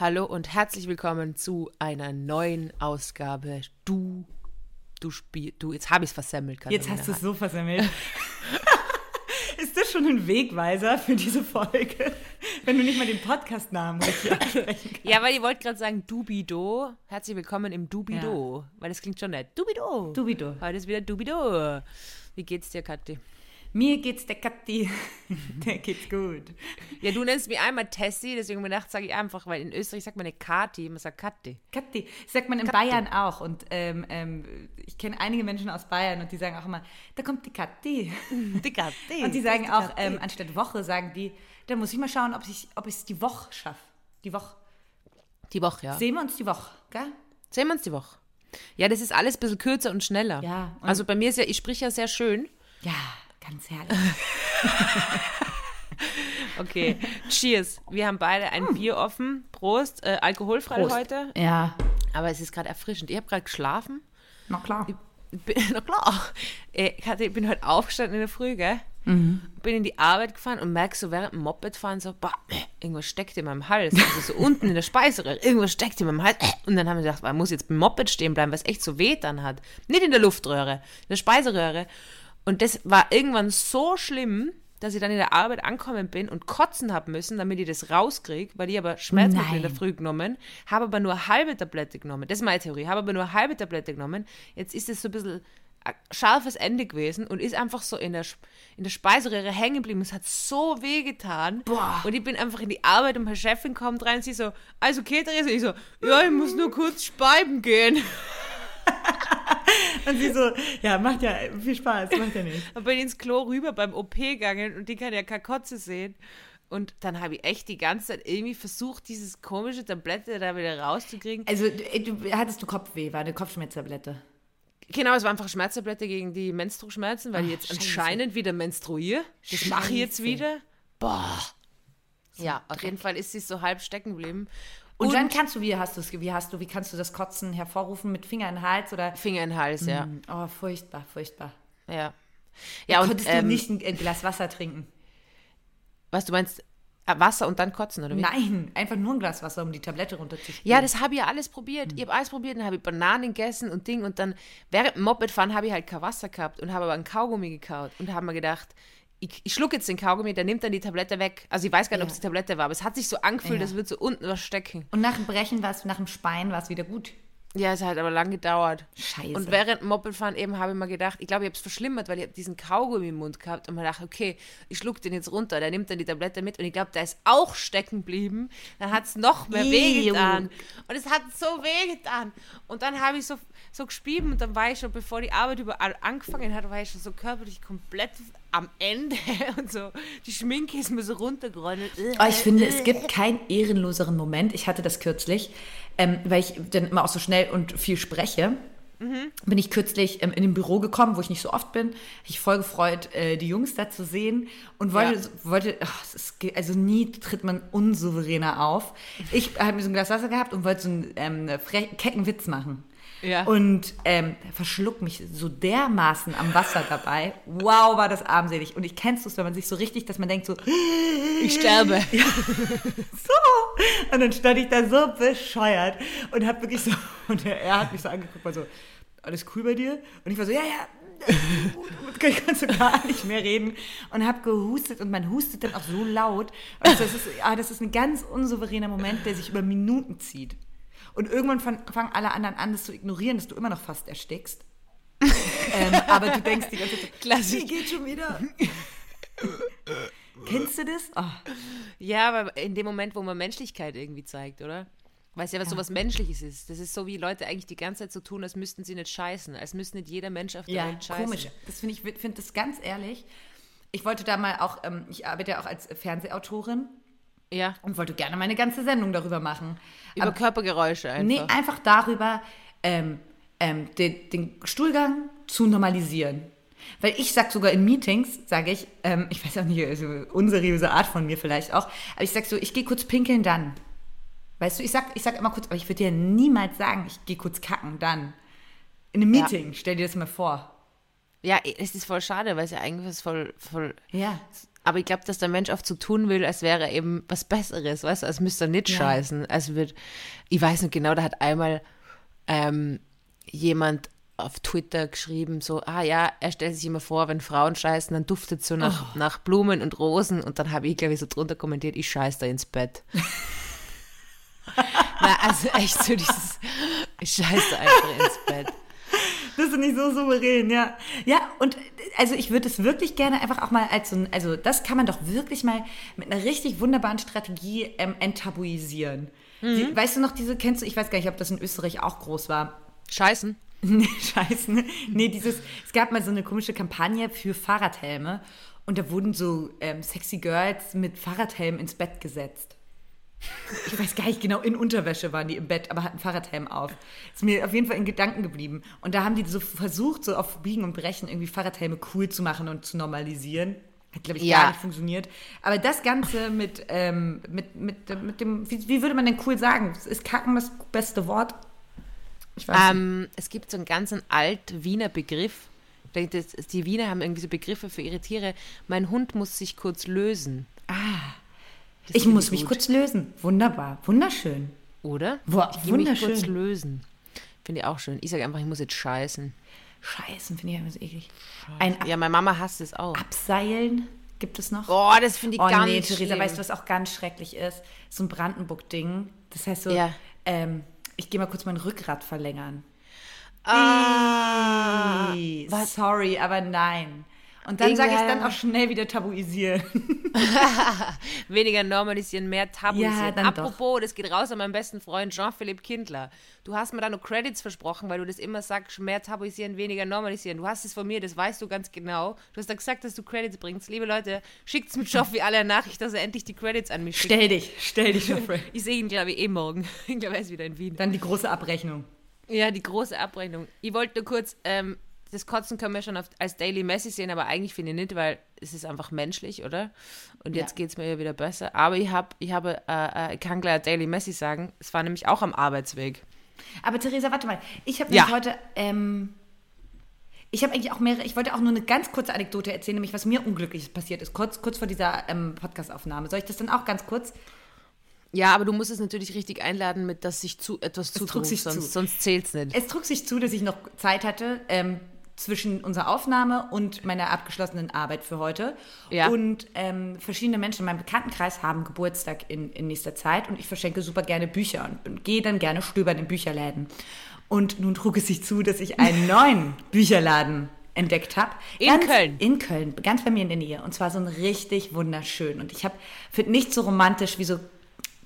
Hallo und herzlich willkommen zu einer neuen Ausgabe. Du, du spielst, du, jetzt habe ich es versemmelt. Jetzt hast du es so versemmelt. Ist das schon ein Wegweiser für diese Folge? Wenn du nicht mal den Podcast-Namen richtig aussprechen kannst. Ja, weil ihr wollt gerade sagen Dubido. Herzlich willkommen im Dubido. Weil das klingt schon nett. Dubido. Dubido. Heute ist wieder Dubido. Wie geht's dir, Kathi? Mir geht's der Kathi. Der geht's gut. Ja, du nennst mich einmal Tessie, deswegen gedacht, sage ich einfach, weil in Österreich sagt man eine Kati, man sagt Kathi. Kathi. Sagt man in Kathi. Bayern auch. Und ähm, ähm, ich kenne einige Menschen aus Bayern und die sagen auch immer, da kommt die Kathi. Die Kathi. Und die sagen Die auch, ähm, anstatt Woche, sagen die, da muss ich mal schauen, ob ich ob es die Woche schaffe. Die Woche. Die Woche, ja. Sehen wir uns die Woche, gell? Sehen wir uns die Woche. Ja, das ist alles ein bisschen kürzer und schneller. Ja, und- Also bei mir ist ja, ich sprich ja sehr schön. Ja, ganz herrlich. Okay, cheers. Wir haben beide ein Bier offen. Prost. Äh, alkoholfrei Hm. Prost. heute. Ja, Aber es ist gerade erfrischend. Ich habe gerade geschlafen. na klar. Bin, na klar. Äh, Ich hatte- ich bin heute aufgestanden in der Früh, gell? Mhm. Bin in die Arbeit gefahren und merk so während dem Mopedfahren so, boah, äh, irgendwas steckt in meinem Hals. Also so unten in der Speiseröhre, irgendwas steckt in meinem Hals. Äh. Und dann haben wir gedacht, man muss jetzt beim Moped stehen bleiben, was echt so weh dann hat. Nicht in der Luftröhre, in der Speiseröhre. Und das war irgendwann so schlimm, dass ich dann in der Arbeit ankommen bin und kotzen habe müssen, damit ich das rauskriege, weil ich aber Schmerzmittel in der. Früh genommen, habe aber nur halbe Tablette genommen. Das ist meine Theorie. Habe aber nur halbe Tablette genommen. Jetzt ist es so ein bisschen ein scharfes Ende gewesen und ist einfach so in der, in der Speiseröhre hängen geblieben. Es hat so weh getan. Boah. Und ich bin einfach in die Arbeit und meine Chefin kommt rein und sie so, also okay, Therese, ich so, ja, ich muss nur kurz speiben gehen. Und sie so, ja, macht ja viel Spaß, macht ja nicht. Dann bin ich ins Klo rüber beim OP gegangen und die kann ja keine Kotze sehen. Und dann habe ich echt die ganze Zeit irgendwie versucht, dieses komische Tablette da wieder rauszukriegen. Also, du, du, hattest du Kopfweh, war eine Kopfschmerztablette? Genau, es war einfach Schmerztablette gegen die Menstruaschmerzen, weil ich jetzt Scheiße. anscheinend wieder menstruiere. Das mache ich jetzt wieder. Boah. Ja, auf jeden Fall ist sie so halb stecken geblieben. Und, dann kannst du, wie hast du es, wie hast du, wie kannst du das Kotzen hervorrufen mit Finger in den Hals oder? Finger in den Hals, ja. Oh, furchtbar, furchtbar. Ja. Ja, und Konntest ähm, du nicht ein, Glas Wasser trinken? was du meinst, äh, Wasser und dann kotzen, oder wie? Nein, einfach nur ein Glas Wasser, um die Tablette runterzuspielen. Ja, das habe ich ja alles probiert. Ich habe alles probiert, dann habe ich Bananen gegessen und Ding und dann während dem Mopedfahren habe ich halt kein Wasser gehabt und habe aber einen Kaugummi gekaut und habe mir gedacht, ich, ich schluck jetzt den Kaugummi, der nimmt dann die Tablette weg. Also ich weiß gar nicht, ob Ja. es die Tablette war, aber es hat sich so angefühlt, Ja. als würde so unten was stecken. Und nach dem Brechen war es, nach dem Speien war es wieder gut. Ja, es hat aber lang gedauert. Scheiße. Und während dem Mopedfahren eben habe ich mir gedacht, ich glaube, ich habe es verschlimmert, weil ich hab diesen Kaugummi im Mund gehabt und mir gedacht, okay, ich schluck den jetzt runter, der nimmt dann die Tablette mit und ich glaube, der ist auch stecken geblieben. Dann hat es noch mehr wehgetan. Und es hat so wehgetan. Und dann habe ich so, so gespieben und dann war ich schon, bevor die Arbeit überall angefangen hat, war ich schon so körperlich komplett am Ende und so, die Schminke ist mir so runtergerollt. Oh, ich finde, es gibt keinen ehrenloseren Moment. Ich hatte das kürzlich, ähm, weil ich dann immer auch so schnell und viel spreche. Bin ich kürzlich ähm, in ein Büro gekommen, wo ich nicht so oft bin. Ich voll gefreut, äh, die Jungs da zu sehen und wollte, Ja. wollte ach, es ist, also nie tritt man unsouveräner auf. Ich habe mir so ein Glas Wasser gehabt und wollte so einen ähm, kecken Witz machen. Ja. Und ähm, verschluck mich so dermaßen am Wasser dabei. Wow, war das armselig. Und ich kennst es, wenn man sich so richtig, dass man denkt so, Ich sterbe. so. Und dann stand ich da so bescheuert und hab wirklich so, und er, hat mich so angeguckt, war so, alles cool bei dir? Und ich war so, ja, ja, ich konnte so gar nicht mehr reden und hab gehustet und man hustet dann auch so laut. Also das ist, ja, das ist ein ganz unsouveräner Moment, der sich über Minuten zieht. Und irgendwann fang- fangen alle anderen an, das zu ignorieren, dass du immer noch fast erstickst. ähm, aber du denkst die ganze Zeit, Klassisch. wie geht schon wieder? Kennst du das? Oh. Ja, aber in dem Moment, wo man Menschlichkeit irgendwie zeigt, oder? Weißt ja, was sowas Menschliches ist. Das ist so, wie Leute eigentlich die ganze Zeit so tun, als müssten sie nicht scheißen, als müsste nicht jeder Mensch auf der Ja, Welt scheißen. komisch. Das finde ich, finde das ganz ehrlich. Ich wollte da mal auch, ähm, ich arbeite ja auch als Fernsehautorin Ja, und wollte gerne meine ganze Sendung darüber machen. über Aber, Körpergeräusche einfach. nee, einfach darüber, ähm, ähm, den, den Stuhlgang zu normalisieren. Weil ich sag sogar in Meetings, sage ich, ähm, ich weiß auch nicht, also unseriöse Art von mir vielleicht auch, aber ich sag so, ich gehe kurz pinkeln, dann. Weißt du, ich sag, ich sag immer kurz, aber ich würde dir niemals sagen, ich gehe kurz kacken, dann. In einem Ja. Meeting, stell dir das mal vor. Ja, es ist voll schade, weil es ja eigentlich was voll, voll Ja. Aber ich glaube, dass der Mensch oft so tun will, als wäre er eben was Besseres, weißt du, als müsste er nicht Ja. scheißen. Also wird, ich weiß nicht genau, da hat einmal ähm, jemand auf Twitter geschrieben, so, ah ja, er stellt sich immer vor, wenn Frauen scheißen, dann duftet so nach, nach Blumen und Rosen und dann habe ich, glaube ich, so drunter kommentiert, ich scheiß da ins Bett. Na, also echt so dieses, ich scheiß da einfach ins Bett. Das ist nicht so souverän, ja. Ja, und also ich würde es wirklich gerne einfach auch mal als so ein, also das kann man doch wirklich mal mit einer richtig wunderbaren Strategie ähm, enttabuisieren. Die, weißt du noch, diese, kennst du, ich weiß gar nicht, ob das in Österreich auch groß war. Scheißen? Nee, scheiße. ne? Nee, dieses, es gab mal so eine komische Kampagne für Fahrradhelme und da wurden so ähm, sexy Girls mit Fahrradhelm ins Bett gesetzt. Ich weiß gar nicht genau, in Unterwäsche waren die im Bett, aber hatten Fahrradhelm auf. Ist mir auf jeden Fall in Gedanken geblieben. Und da haben die so versucht, so auf Biegen und Brechen irgendwie Fahrradhelme cool zu machen und zu normalisieren. Hat, glaube ich, Ja. gar nicht funktioniert. Aber das Ganze mit, ähm, mit, mit, mit dem, wie, wie würde man denn cool sagen? Ist Kacken das beste Wort? Ich weiß nicht. Ähm, es gibt so einen ganz alt Wiener Begriff. Die Wiener haben irgendwie so Begriffe für ihre Tiere. Mein Hund muss sich kurz lösen. Das Ich muss mich gut. kurz lösen. Wunderbar. Wunderschön. Oder? Boah, ich gehe mich kurz wunderschön. lösen. Finde ich auch schön. Ich sage einfach, ich muss jetzt scheißen. Scheißen finde ich so eklig. Ein Ja, meine Mama hasst es auch. Abseilen gibt es noch. Oh, das finde ich Oh ganz nee, Theresa, weißt du, was auch ganz schrecklich ist? So ein Brandenburg-Ding. Das heißt so, Ja. ähm, ich gehe mal kurz mein Rückgrat verlängern. Ah? Sorry, aber nein. Und dann sage ich dann auch schnell wieder tabuisieren. Weniger normalisieren, mehr tabuisieren. Ja, dann Apropos, das geht raus an meinen besten Freund Jean-Philippe Kindler. Du hast mir da noch Credits versprochen, weil du das immer sagst, mehr tabuisieren, weniger normalisieren. Du hast es von mir, das weißt du ganz genau. Du hast da gesagt, dass du Credits bringst. Liebe Leute, schickt's mit Joffi alle Nachricht, dass er endlich die Credits an mich schickt. Stell dich, stell dich, Geoffrey. Ich sehe ihn, glaube ich, eh morgen. Ich glaube, er ist wieder in Wien. Dann die große Abrechnung. Ja, die große Abrechnung. Ich wollte nur kurz, ähm, das Kotzen können wir schon auf, als Daily Messi sehen, aber eigentlich finde ich nicht, weil es ist einfach menschlich, oder? Und jetzt Ja. geht es mir ja wieder besser. Aber ich, hab, ich habe, äh, äh, ich kann gleich Daily Messi sagen, es war nämlich auch am Arbeitsweg. Aber Theresa, warte mal. Ich habe Ja. heute, ähm, ich habe eigentlich auch mehrere, ich wollte auch nur eine ganz kurze Anekdote erzählen, nämlich was mir Unglückliches passiert ist, kurz, kurz vor dieser ähm, Podcast-Aufnahme. Soll ich das dann auch ganz kurz? Ja, aber du musst es natürlich richtig einladen, mit dass sich zu, etwas trug zutut, sich sonst, zu. sonst zählt es nicht. Es trug sich zu, dass ich noch Zeit hatte ähm, zwischen unserer Aufnahme und meiner abgeschlossenen Arbeit für heute. Ja. Und ähm, verschiedene Menschen in meinem Bekanntenkreis haben Geburtstag in, in nächster Zeit und ich verschenke super gerne Bücher und, und gehe dann gerne stöbern in Bücherläden. Und nun trug es sich zu, dass ich einen neuen Bücherladen entdeckt habe. In Köln. In Köln, ganz bei mir in der Nähe. Und zwar so ein richtig wunderschön. Und ich habe finde nicht so romantisch wie so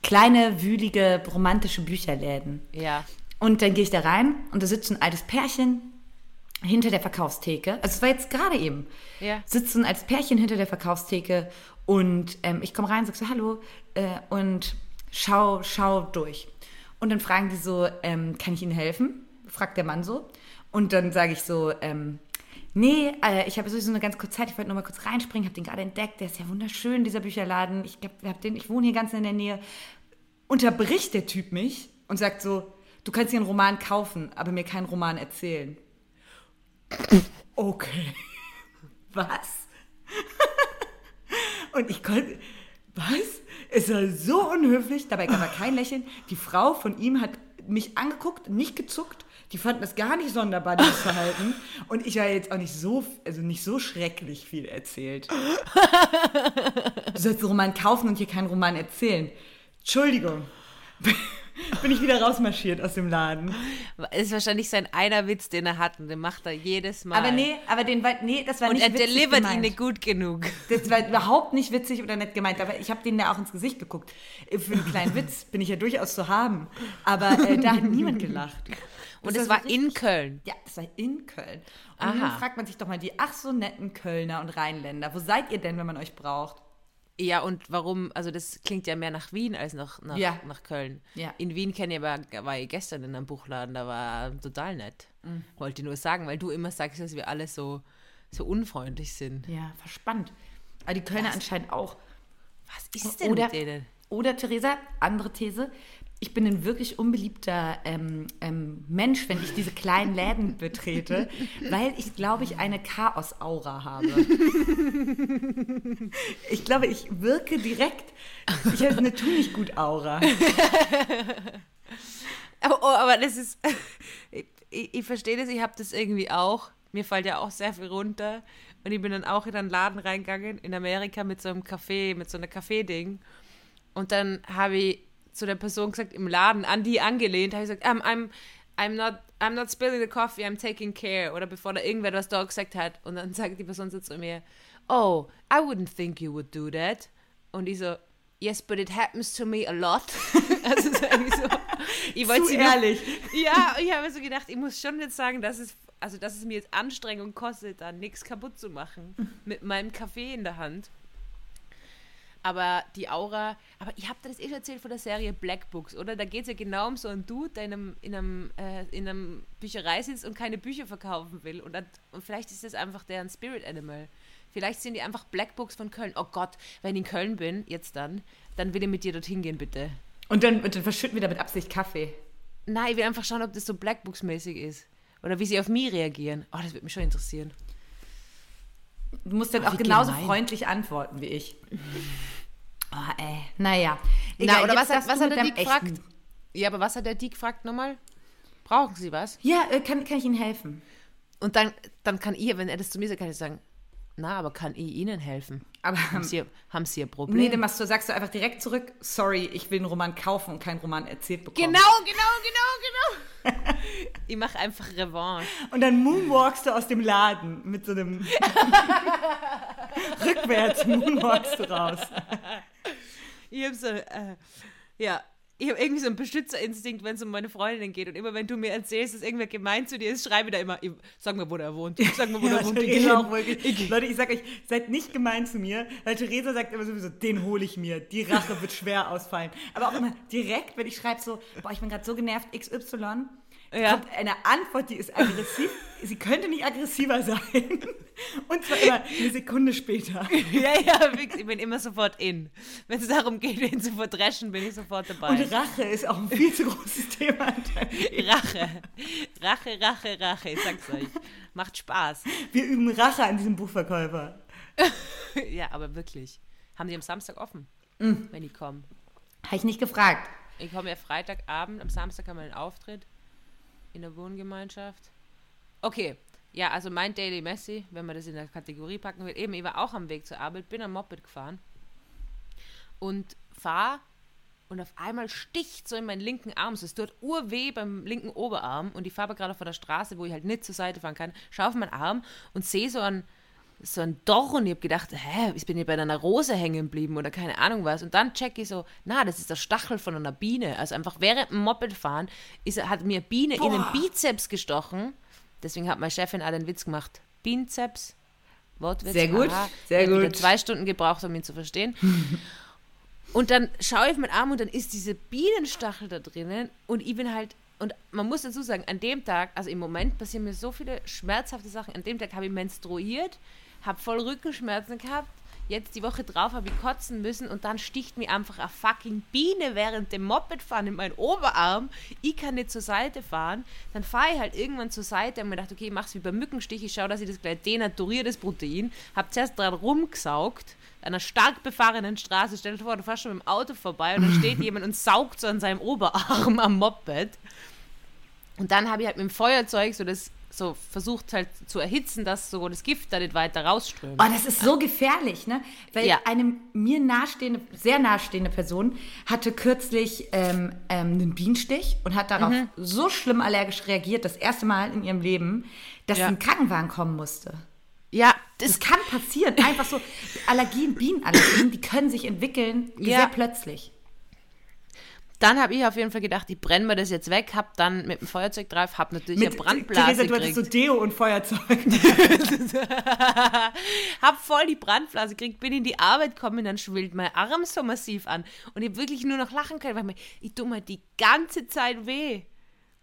kleine, wühlige, romantische Bücherläden. Ja. Und dann gehe ich da rein und da sitzt ein altes Pärchen hinter der Verkaufstheke. Also es war jetzt gerade eben. Ja. Ein altes Pärchen hinter der Verkaufstheke und ähm, ich komme rein, sag so Hallo äh, und schau, schau durch. Und dann fragen die so, ähm, kann ich Ihnen helfen? Fragt der Mann so. Und dann sage ich so, ähm, nee, äh, ich habe sowieso eine ganz kurze Zeit, ich wollte nur mal kurz reinspringen, habe den gerade entdeckt, der ist ja wunderschön, dieser Bücherladen. Ich, glaub, den, ich wohne hier ganz in der Nähe unterbricht der Typ mich und sagt so, du kannst hier einen Roman kaufen, aber mir keinen Roman erzählen. Okay. Was? und ich konnte, was? Es war so unhöflich, dabei gab er kein Lächeln. Die Frau von ihm hat mich angeguckt, nicht gezuckt. Die fanden das gar nicht sonderbar, dieses Verhalten. Und ich war jetzt auch nicht so, also nicht so schrecklich viel erzählt. Du sollst einen Roman kaufen und hier keinen Roman erzählen. Entschuldigung. Bin ich wieder rausmarschiert aus dem Laden. Das ist wahrscheinlich sein einer Witz, den er hat und den macht er jedes Mal. Aber nee, aber den war, nee, das war Und nicht er witzig delivert ihn gemeint. nicht gut genug. Das war überhaupt nicht witzig oder nett gemeint. Aber ich habe denen ja auch ins Gesicht geguckt. Für einen kleinen Witz bin ich ja durchaus zu haben. Aber äh, da hat niemand gelacht. Und Das es war war in Köln. Ja, das war in Köln. Und Aha. dann fragt man sich doch mal, die ach so netten Kölner und Rheinländer, wo seid ihr denn, wenn man euch braucht? Ja, und warum, also das klingt ja mehr nach Wien als nach, nach, Ja. nach Köln. Ja. In Wien kenne ich aber, war ich gestern in einem Buchladen, da war total nett. Wollte ich nur sagen, weil du immer sagst, dass wir alle so, so unfreundlich sind. Ja, verspannt. Aber die Kölner anscheinend auch. Was ist denn Oder, mit denen? oder Theresa, andere These. Ich bin ein wirklich unbeliebter ähm, ähm, Mensch, wenn ich diese kleinen Läden betrete, weil ich glaube, ich eine Chaos-Aura habe. ich glaube, ich wirke direkt, ich habe eine Tu nicht gut Aura. Aber, oh, aber das ist, ich, ich verstehe das, ich habe das irgendwie auch. Mir fällt ja auch sehr viel runter. Und ich bin dann auch in einen Laden reingegangen in Amerika mit so einem Kaffee, mit so einer Kaffee-Ding. Und dann habe ich zu der Person gesagt im Laden, an die angelehnt, habe ich gesagt, I'm, I'm, I'm, not, I'm not spilling the coffee, I'm taking care. Oder bevor da irgendwer was da gesagt hat. Und dann sagt die Person so zu mir, oh, I wouldn't think you would do that. Und ich so, yes, but it happens to me a lot. also so, so ich wollte Zu ehrlich. Noch, ja, ich habe so gedacht, ich muss schon jetzt sagen, dass es, also dass es mir jetzt Anstrengung kostet, da nichts kaputt zu machen. mit meinem Kaffee in der Hand. Aber die Aura, aber ich habe dir das eh schon erzählt von der Serie Black Books, oder? Da geht es ja genau um so einen Dude, der in einem, in einem, äh, in einem Bücherei sitzt und keine Bücher verkaufen will. Und, dann, und vielleicht ist das einfach deren Spirit Animal. Vielleicht sind die einfach Black Books von Köln. Oh Gott, wenn ich in Köln bin, jetzt dann, dann will ich mit dir dorthin gehen, bitte. Und dann, und dann verschütten wir da mit Absicht Kaffee. Nein, ich will einfach schauen, ob das so Black Books-mäßig ist. Oder wie sie auf mich reagieren. Oh, das würde mich schon interessieren. Du musst dann Ach, auch genauso gemein. freundlich antworten wie ich. Oh, ey. Naja. Egal, Na, oder was hat, was hat der Dick gefragt? Ja, aber was hat der Dick gefragt nochmal? Brauchen Sie was? Ja, äh, kann, kann ich Ihnen helfen? Und dann, dann kann ihr, wenn er das zu mir sagt, kann ich sagen, na, aber kann ich Ihnen helfen? Aber haben Sie, haben Sie ein Problem? Nee, dann machst du, sagst du einfach direkt zurück, sorry, ich will einen Roman kaufen und keinen Roman erzählt bekommen. Genau, genau, genau, genau. ich mache einfach Revanche. Und dann moonwalkst du aus dem Laden mit so einem rückwärts moonwalkst du raus. Ich habe so, äh, ja, ich habe irgendwie so einen Beschützerinstinkt, wenn es um meine Freundin geht. Und immer wenn du mir erzählst, dass irgendwer gemein zu dir ist, schreibe ich da immer, sag mir, wo der wohnt. Sag mir, wo ja, der wohnt. Ich auch ich, Leute, ich sag euch, seid nicht gemein zu mir, weil Theresa sagt immer sowieso, den hole ich mir. Die Rache wird schwer ausfallen. Aber auch immer direkt, wenn ich schreibe so, boah, ich bin gerade so genervt, XY ja. kommt eine Antwort, die ist aggressiv. Sie könnte nicht aggressiver sein. Und zwar immer eine Sekunde später. ja, ja, ich bin immer sofort in. Wenn es darum geht, wen zu verdreschen, bin ich sofort dabei. Und Rache ist auch ein viel zu großes Thema. Rache. Rache, Rache, Rache. Ich sag's euch. Macht Spaß. Wir üben Rache an diesem Buchverkäufer. ja, aber wirklich. Haben die am Samstag offen, mm. wenn die kommen? Habe ich nicht gefragt. Ich komme ja Freitagabend, am Samstag haben wir einen Auftritt in der Wohngemeinschaft. Okay, ja, also mein Daily Messi, wenn man das in der Kategorie packen will, eben, ich war auch am Weg zur Arbeit, bin am Moped gefahren und fahre und auf einmal sticht so in meinen linken Arm, so es tut urweh beim linken Oberarm und ich fahre gerade vor der Straße, wo ich halt nicht zur Seite fahren kann, schaue auf meinen Arm und sehe so einen so ein Dorn und ich habe gedacht, hä, ich bin hier bei einer Rose hängen geblieben oder keine Ahnung was. Und dann check ich so, na, das ist der Stachel von einer Biene. Also einfach während dem Mopedfahren ist, hat mir eine Biene Boah. in den Bizeps gestochen. Deswegen hat meine Chefin auch den Witz gemacht. Bizeps, Wortwitz. Sehr gut, Aha. sehr ich gut. zwei Stunden gebraucht, um ihn zu verstehen. und dann schaue ich auf meinen Arm und dann ist diese Bienenstachel da drinnen und ich bin halt und man muss dazu sagen, an dem Tag, also im Moment passieren mir so viele schmerzhafte Sachen. An dem Tag habe ich menstruiert, habe voll Rückenschmerzen gehabt. Jetzt die Woche drauf habe ich kotzen müssen und dann sticht mir einfach eine fucking Biene während dem Mopedfahren in meinen Oberarm. Ich kann nicht zur Seite fahren. Dann fahre ich halt irgendwann zur Seite und mir dachte, okay, ich mache es wie beim Mückenstich. Ich schaue, dass ich das gleich denaturiere, das Protein. Habe zuerst dran rumgesaugt einer stark befahrenen Straße. Stell dir vor, du fährst schon mit dem Auto vorbei und dann steht jemand und saugt so an seinem Oberarm am Moped. Und dann habe ich halt mit dem Feuerzeug so das so versucht halt zu erhitzen, dass so das Gift da nicht weiter rausströmt. Oh, das ist so gefährlich, ne? Weil ja. eine mir nahestehende, sehr nahestehende Person hatte kürzlich ähm, ähm, einen Bienenstich und hat darauf mhm. so schlimm allergisch reagiert, das erste Mal in ihrem Leben, dass ja. ein Krankenwagen kommen musste. Ja, das, kann passieren. Einfach so Allergien, Bienenallergien, die können sich entwickeln ja. sehr plötzlich. Dann habe ich auf jeden Fall gedacht, ich brenne mir das jetzt weg, habe dann mit dem Feuerzeug drauf, habe natürlich mit, eine Brandblase Theresa, du hattest so Deo und Feuerzeug. habe voll die Brandblase gekriegt, bin in die Arbeit gekommen, dann schwillt mein Arm so massiv an und ich wirklich nur noch lachen können, weil ich, ich tue mir die ganze Zeit weh.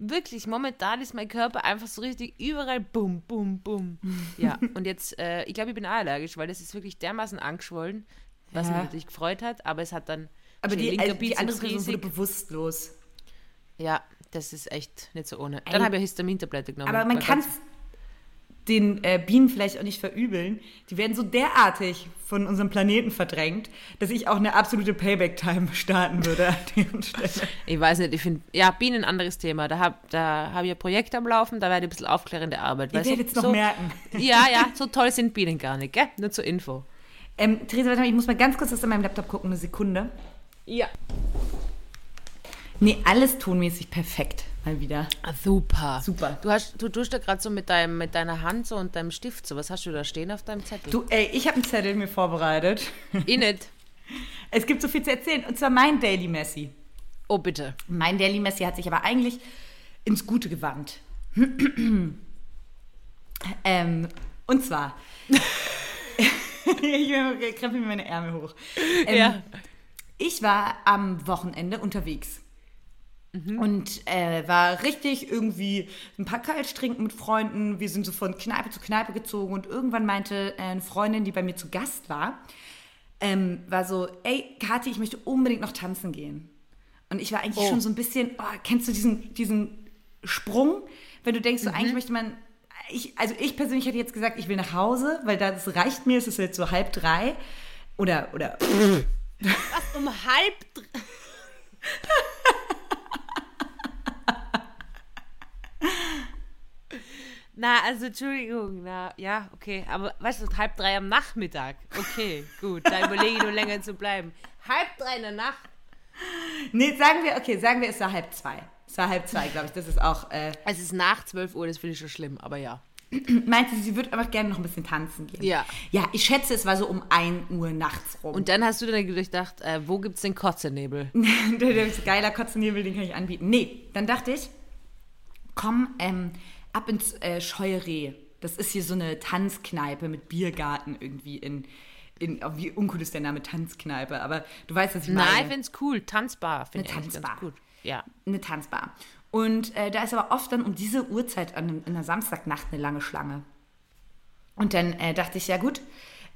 Wirklich, momentan ist mein Körper einfach so richtig überall bum, bum, bum. Ja, und jetzt, äh, ich glaube, ich bin allergisch, weil das ist wirklich dermaßen angeschwollen, was ja. mich natürlich gefreut hat, aber es hat dann aber die, äh, die andere Person wurde bewusstlos. Ja, das ist echt nicht so ohne. Dann habe ich Histamintablette genommen. Aber man Weil kann es den äh, Bienen vielleicht auch nicht verübeln. Die werden so derartig von unserem Planeten verdrängt, dass ich auch eine absolute Payback-Time starten würde an deren Stelle. Ich weiß nicht, ich finde, ja, Bienen ein anderes Thema. Da habe da hab ich ein Projekt am Laufen, da werde ich ein bisschen aufklärende Arbeit. Ihr werdet es noch so, merken. Ja, ja, so toll sind Bienen gar nicht, gell? Nur zur Info. Ähm, Theresa, warte mal, ich muss mal ganz kurz was an meinem Laptop gucken, eine Sekunde. Ja. Nee, alles tonmäßig perfekt, mal wieder. Ah, super. Super. Du, hast, du tust da gerade so mit, deinem, mit deiner Hand so und deinem Stift so. Was hast du da stehen auf deinem Zettel? Du, ey, ich habe einen Zettel mir vorbereitet. Ich nicht. Es gibt so viel zu erzählen, und zwar mein Daily Messi. Oh, bitte. Mein Daily Messi hat sich aber eigentlich ins Gute gewandt. ähm, und zwar. ich krempel mir meine Ärmel hoch. Ähm, Ja. Ich war am Wochenende unterwegs. Und äh, war richtig irgendwie ein paar Kölsch trinken mit Freunden. Wir sind so von Kneipe zu Kneipe gezogen und irgendwann meinte äh, eine Freundin, die bei mir zu Gast war, ähm, war so, ey, Kathi, ich möchte unbedingt noch tanzen gehen. Und ich war eigentlich Oh. schon so ein bisschen, oh, kennst du diesen, diesen Sprung, wenn du denkst, so Mhm. eigentlich möchte man, ich, also ich persönlich hätte jetzt gesagt, ich will nach Hause, weil das reicht mir, es ist jetzt so halb drei. Oder, oder, Was um halb. dr- Na, also Entschuldigung, na, ja, okay. Aber weißt du, halb drei am Nachmittag. Okay, gut, da überlege ich nur länger zu bleiben. Halb drei in der Nacht. nee, sagen wir, okay, sagen wir, es war halb zwei. Es war halb zwei, glaube ich, das ist auch, äh, Es ist nach 12 Uhr, das finde ich schon schlimm, aber ja. meinte sie, sie würde einfach gerne noch ein bisschen tanzen gehen. Ja. Ja, ich schätze, es war so um 1 Uhr nachts rum. Und dann hast du dann gedacht, äh, wo gibt's den Kotzernebel? der, der ist geiler Kotzennebel, den kann ich anbieten. Nee, dann dachte ich, komm ähm, ab ins äh, Scheue Reh. Das ist hier so eine Tanzkneipe mit Biergarten irgendwie in, in oh, wie uncool ist der Name Tanzkneipe, aber du weißt, was ich meine. Nein, ich finde es cool. Tanzbar finde ich Tanzbar. gut. Ja. eine Tanzbar. Und äh, da ist aber oft dann um diese Uhrzeit an, in einer Samstagnacht eine lange Schlange. Und dann äh, dachte ich, ja gut,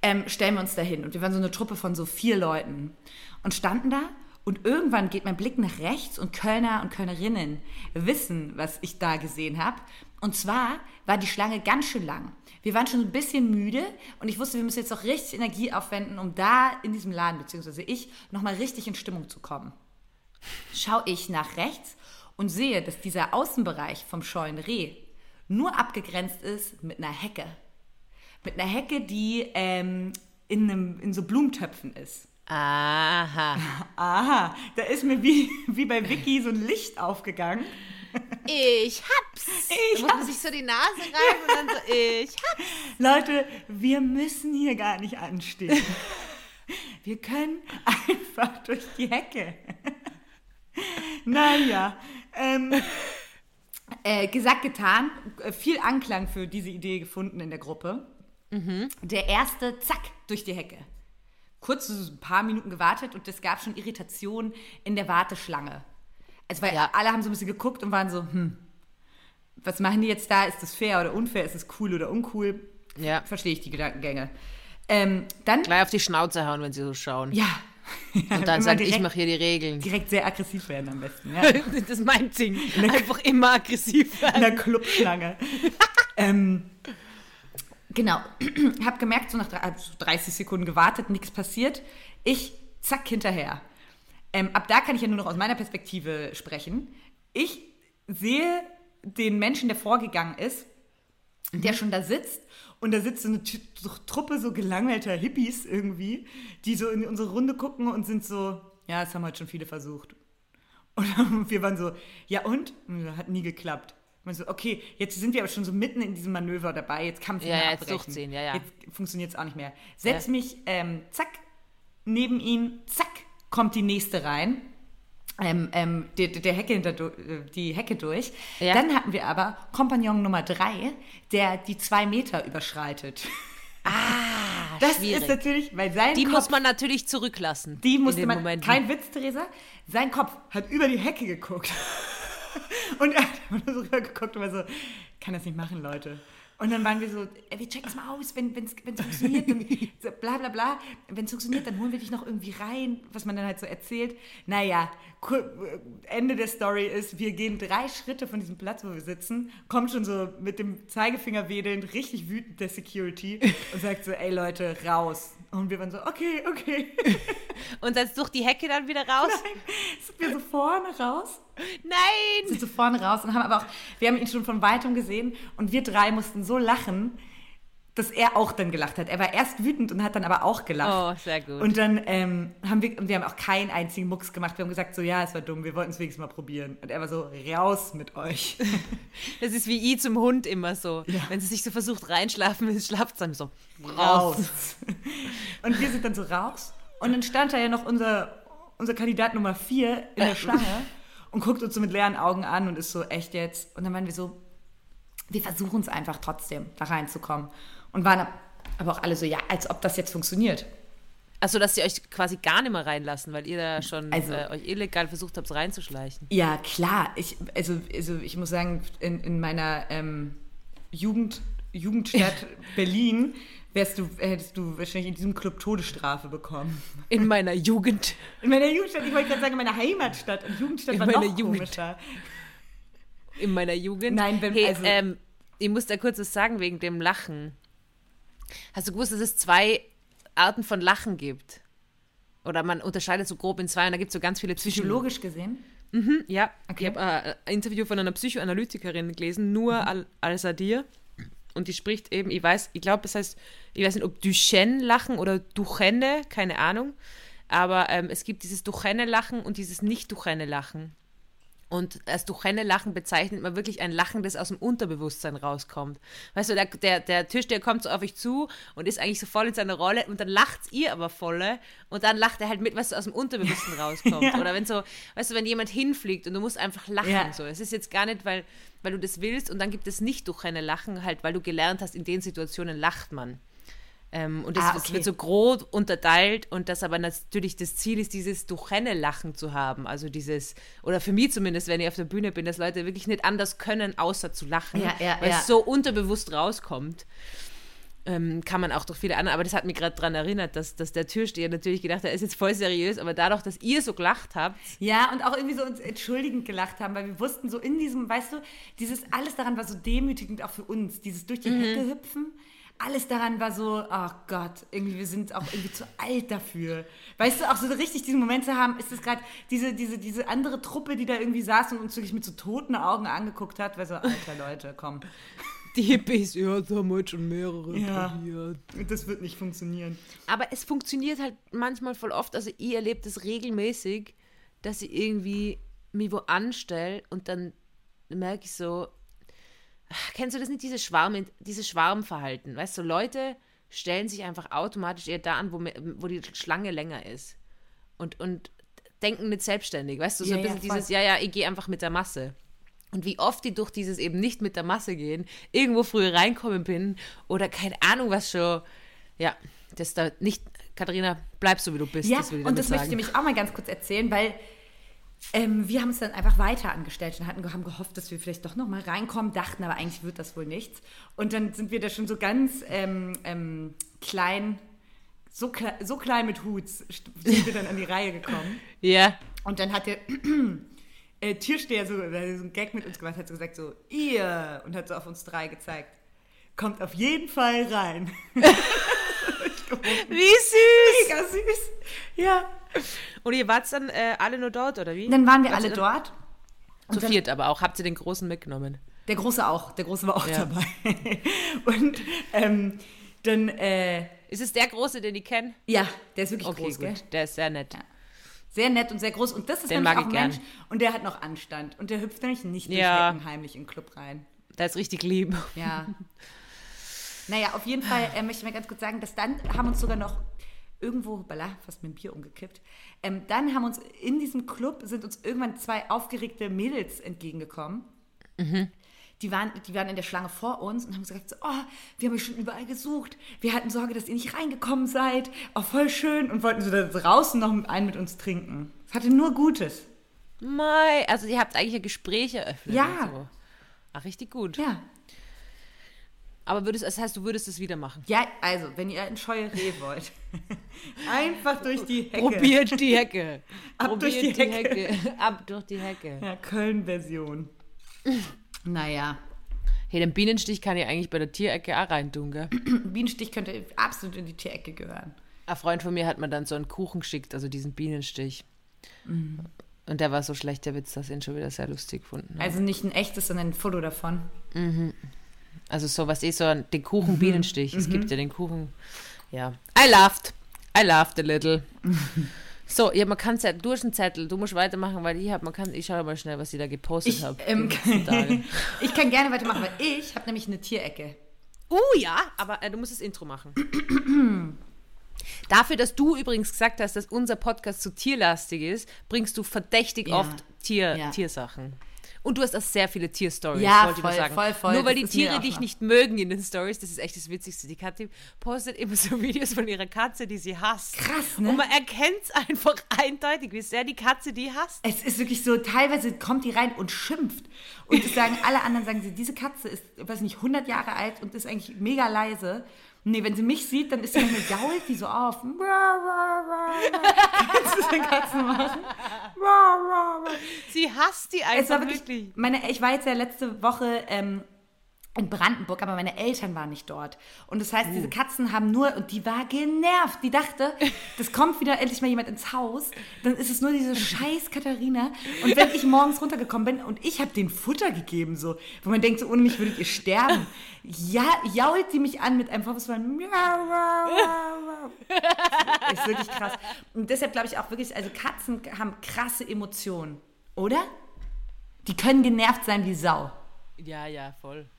ähm, stellen wir uns da hin. Und wir waren so eine Truppe von so vier Leuten und standen da. Und irgendwann geht mein Blick nach rechts und Kölner und Kölnerinnen wissen, was ich da gesehen habe. Und zwar war die Schlange ganz schön lang. Wir waren schon ein bisschen müde und ich wusste, wir müssen jetzt auch richtig Energie aufwenden, um da in diesem Laden, beziehungsweise ich, nochmal richtig in Stimmung zu kommen schaue ich nach rechts und sehe, dass dieser Außenbereich vom scheuen Reh nur abgegrenzt ist mit einer Hecke. Mit einer Hecke, die ähm, in, einem, in so Blumentöpfen ist. Aha. Aha, da ist mir wie, wie bei Vicky so ein Licht aufgegangen. Ich hab's. Ich da muss man hab's. sich so die Nase reiben und dann so, ich hab's. Leute, wir müssen hier gar nicht anstehen. Wir können einfach durch die Hecke. naja, ähm, äh, gesagt, getan. Viel Anklang für diese Idee gefunden in der Gruppe. Der erste, zack, durch die Hecke. Kurz so ein paar Minuten gewartet und es gab schon Irritation in der Warteschlange. Also, weil Ja. alle haben so ein bisschen geguckt und waren so, hm, was machen die jetzt da? Ist das fair oder unfair? Ist es cool oder uncool? Ja. Verstehe ich die Gedankengänge. Ähm, dann, Gleich auf die Schnauze hauen, wenn sie so schauen. ja. Und dann sagt, ich direkt- mache hier die Regeln. Direkt sehr aggressiv werden am besten. Ja. Das ist mein Ding. Einfach immer aggressiv In werden. der Clubschlange. ähm, genau. Hab gemerkt, so nach drei- also 30 Sekunden gewartet, nichts passiert. Ich, zack, hinterher. Ähm, ab da kann ich ja nur noch aus meiner Perspektive sprechen. Ich sehe den Menschen, der vorgegangen ist, der schon da sitzt und da sitzt so eine Truppe so gelangweilter Hippies irgendwie, die so in unsere Runde gucken und sind so, ja, das haben heute schon viele versucht. Und wir waren so, ja und? und hat nie geklappt. Und so, okay, jetzt sind wir aber schon so mitten in diesem Manöver dabei, jetzt kann man es Ja, nicht mehr ja, jetzt durchziehen, ja, ja. Jetzt funktioniert es auch nicht mehr. Setz Ja. mich, ähm, zack, neben ihn, zack, kommt die nächste rein. Ähm, ähm, der, der Hecke hinter, die Hecke durch. Ja. Dann hatten wir aber Kompagnon Nummer drei, der die zwei Meter überschreitet. Ah, Das schwierig. ist natürlich, weil sein die Kopf, muss man natürlich zurücklassen. die musste man, Momenten. kein Witz, Theresa, sein Kopf hat über die Hecke geguckt. und er hat immer nur so geguckt und war so, kann das nicht machen, Leute. Und dann waren wir so, ey, wir checken es mal aus, wenn es funktioniert, dann, so, bla bla bla. Wenn es funktioniert, dann holen wir dich noch irgendwie rein, was man dann halt so erzählt. Naja, Ende der Story ist, wir gehen drei Schritte von diesem Platz, wo wir sitzen, kommt schon so mit dem Zeigefinger wedelnd, richtig wütend der Security und sagt so, ey Leute, raus. Und wir waren so, okay, okay. Und dann durch die Hecke dann wieder raus? Nein, sind wir so vorne raus Nein! Sind so vorne raus und haben aber auch, wir haben ihn schon von weitem gesehen und wir drei mussten so lachen, dass er auch dann gelacht hat. Er war erst wütend und hat dann aber auch gelacht. Oh, sehr gut. Und dann ähm, haben wir, wir haben auch keinen einzigen Mucks gemacht. Wir haben gesagt, so ja, es war dumm, wir wollten es wenigstens mal probieren. Und er war so, raus mit euch. Das ist wie I zum Hund immer so. Ja. Wenn sie sich so versucht reinschlafen will, schlaft dann so, raus. raus. Und wir sind dann so raus. Und dann stand da ja noch unser, unser Kandidat Nummer vier in der Schlange und guckt uns so mit leeren Augen an und ist so, echt jetzt? Und dann waren wir so, wir versuchen es einfach trotzdem, da reinzukommen. Und waren aber auch alle so, ja, als ob das jetzt funktioniert. Achso, dass sie euch quasi gar nicht mehr reinlassen, weil ihr da schon also, äh, euch illegal versucht habt, reinzuschleichen. Ja, klar. Ich, also, also ich muss sagen, in, in meiner ähm, Jugend, Jugendstadt Berlin wärst du, hättest du wahrscheinlich in diesem Club Todesstrafe bekommen. In meiner Jugend. In meiner Jugendstadt, ich wollte gerade sagen, in meiner Heimatstadt. In Jugendstadt in war meiner noch Jugend. komischer. In meiner Jugend? Nein, wenn, hey, also... Ähm, ich muss da kurz was sagen wegen dem Lachen. Hast du gewusst, dass es zwei Arten von Lachen gibt? Oder man unterscheidet so grob in zwei und da gibt es so ganz viele Psychologisch gesehen? Mhm, ja. Okay. Ich habe äh, ein Interview von einer Psychoanalytikerin gelesen, nur mhm. Al Al-Sadir und die spricht eben, ich weiß, ich glaube, es heißt, ich weiß nicht, ob Duchenne-Lachen oder Duchenne, keine Ahnung, aber ähm, es gibt dieses Duchenne-Lachen und dieses Nicht-Duchenne-Lachen. Und als Duchenne-Lachen bezeichnet man wirklich ein Lachen, das aus dem Unterbewusstsein rauskommt. Weißt du, der, der, der Türsteher kommt so auf euch zu und ist eigentlich so voll in seiner Rolle und dann lacht ihr aber volle und dann lacht er halt mit, was so aus dem Unterbewussten rauskommt. ja. Oder wenn so, weißt du, wenn jemand hinfliegt und du musst einfach lachen. Ja. So. Es ist jetzt gar nicht, weil, weil du das willst und dann gibt es nicht Duchenne-Lachen, halt, weil du gelernt hast, in den Situationen lacht man. Ähm, und das, ah, okay. wird so grob unterteilt und das aber natürlich das Ziel ist, dieses Duchenne-Lachen zu haben. Also dieses, oder für mich zumindest, wenn ich auf der Bühne bin, dass Leute wirklich nicht anders können, außer zu lachen, ja, ja, weil ja. es so unterbewusst rauskommt. Ähm, kann man auch durch viele andere, aber das hat mich gerade daran erinnert, dass, dass der Türsteher natürlich gedacht hat, er ist jetzt voll seriös, aber dadurch, dass ihr so gelacht habt. Ja, und auch irgendwie so uns entschuldigend gelacht haben, weil wir wussten so in diesem, weißt du, dieses alles daran war so demütigend auch für uns, dieses durch die mhm. Hecke hüpfen alles daran war so, oh Gott, irgendwie, wir sind auch irgendwie zu alt dafür. Weißt du, auch so richtig diesen Moment zu haben, ist es gerade diese, diese, diese andere Truppe, die da irgendwie saß und uns wirklich mit so toten Augen angeguckt hat, weil so, alter Leute, komm. Die Hippies, ja, da haben wir schon mehrere ja, probiert. Das wird nicht funktionieren. Aber es funktioniert halt manchmal voll oft, also ich erlebe das regelmäßig, dass ich irgendwie mich wo anstelle und dann merke ich so, kennst du das nicht, diese Schwarm, dieses Schwarmverhalten? Weißt du, Leute stellen sich einfach automatisch eher da an, wo, wo die Schlange länger ist. Und, und denken nicht selbstständig, weißt du, so ja, ein bisschen ja, dieses, ja, ja, ich gehe einfach mit der Masse. Und wie oft die durch dieses eben nicht mit der Masse gehen, irgendwo früher reinkommen bin oder keine Ahnung was schon, ja, das da nicht, Katharina, bleib so wie du bist. Ja, das und das möchte ich nämlich auch mal ganz kurz erzählen, weil ähm, wir haben es dann einfach weiter angestellt und hatten, haben gehofft, dass wir vielleicht doch noch mal reinkommen, dachten aber eigentlich wird das wohl nichts. Und dann sind wir da schon so ganz ähm, ähm, klein, so, kle so klein mit Huts, sind wir dann an die Reihe gekommen. Ja. Und dann hat der äh, Türsteher so, so einen Gag mit uns gemacht, hat so gesagt so, ihr, und hat so auf uns drei gezeigt, kommt auf jeden Fall rein. Wie süß! Mega süß. Ja. Und ihr wart dann äh, alle nur dort, oder wie? Dann waren wir alle dort. Zu dann, viert aber auch. Habt ihr den Großen mitgenommen? Der Große auch. Der Große war auch ja. dabei. Und ähm, dann... Äh, ist es der Große, den ich kenne? Ja, der ist wirklich okay, groß, gut. Gell? Der ist sehr nett. Ja. Sehr nett und sehr groß. Und das ist den nämlich auch ein. Mensch. Und der hat noch Anstand. Und der hüpft nämlich nicht ja. durch heimlich in den Club rein. Der ist richtig lieb. Ja. Naja, auf jeden Fall äh, möchte ich mal ganz kurz sagen, dass dann haben uns sogar noch irgendwo, bala, fast mit dem Bier umgekippt. Ähm, dann haben uns in diesem Club sind uns irgendwann zwei aufgeregte Mädels entgegengekommen. Mhm. Die waren, die waren in der Schlange vor uns und haben gesagt, so, oh, wir haben euch schon überall gesucht. Wir hatten Sorge, dass ihr nicht reingekommen seid. Oh, voll schön. Und wollten so da draußen noch einen mit uns trinken. Es hatte nur Gutes. Mai, also ihr habt eigentlich ein Gespräch eröffnet. Ja. So. Ach, richtig gut. Ja. Aber würdest, das heißt, du würdest es wieder machen. Ja, also, wenn ihr ein scheue Reh wollt, einfach durch die Hecke. Probiert die Hecke. Ab Probiert durch die Hecke. Ab durch die Hecke. Ja, Köln-Version. naja, Hey, den Bienenstich kann ich eigentlich bei der Tierecke auch reintun, gell? Bienenstich könnte absolut in die Tierecke gehören. Ein Freund von mir hat mir dann so einen Kuchen geschickt, also diesen Bienenstich. Mhm. Und der war so schlecht, der Witz, dass ich ihn schon wieder sehr lustig gefunden habe. Also nicht ein echtes, sondern ein Foto davon. Also so, was ist so, ein- den Mhm. Kuchen Bienenstich. Es gibt ja den Kuchen, ja. I laughed. I laughed a little. So, ja, man kann Zettel, du hast einen Zettel, du musst weitermachen, weil ich habe, man kann, ich schaue mal schnell, was ich da gepostet habe. ähm, ich kann gerne weitermachen, weil ich habe nämlich eine Tierecke. Oh ja, aber äh, du musst das Intro machen. Dafür, dass du übrigens gesagt hast, dass unser Podcast zu tierlastig ist, bringst du verdächtig Ja. oft Tier, Ja. Tiersachen. Und du hast auch sehr viele Tierstories, Ja, wollte ich nur voll, sagen. voll, voll. Nur weil die Tiere dich nicht mögen in den Stories, das ist echt das Witzigste. Die Kathi postet immer so Videos von ihrer Katze, die sie hasst. Krass, ne? Und man erkennt es einfach eindeutig, wie sehr die Katze die hasst. Es ist wirklich so, teilweise kommt die rein und schimpft. Und sagen alle anderen, sagen sie, diese Katze ist, weiß nicht, 100 Jahre alt und ist eigentlich mega leise. Nee, wenn sie mich sieht, dann ist sie manchmal jault die so auf. Kannst du den Katzen machen? Sie hasst die einfach wirklich, wirklich. meine, ich war jetzt ja letzte Woche ähm, in Brandenburg, aber meine Eltern waren nicht dort. Und das heißt, diese Katzen haben nur, und die war genervt. Die dachte, das kommt wieder endlich mal jemand ins Haus. Dann ist es nur diese scheiß Katharina. Und wenn ich morgens runtergekommen bin und ich habe den Futter gegeben, so, wo man denkt, so ohne mich würdet ihr sterben. Ja, jault die mich an mit einem vorwurfsvollen. Ist wirklich krass. Und deshalb glaube ich auch wirklich, also Katzen haben krasse Emotionen, oder? Die können genervt sein wie Sau. Ja, ja, voll.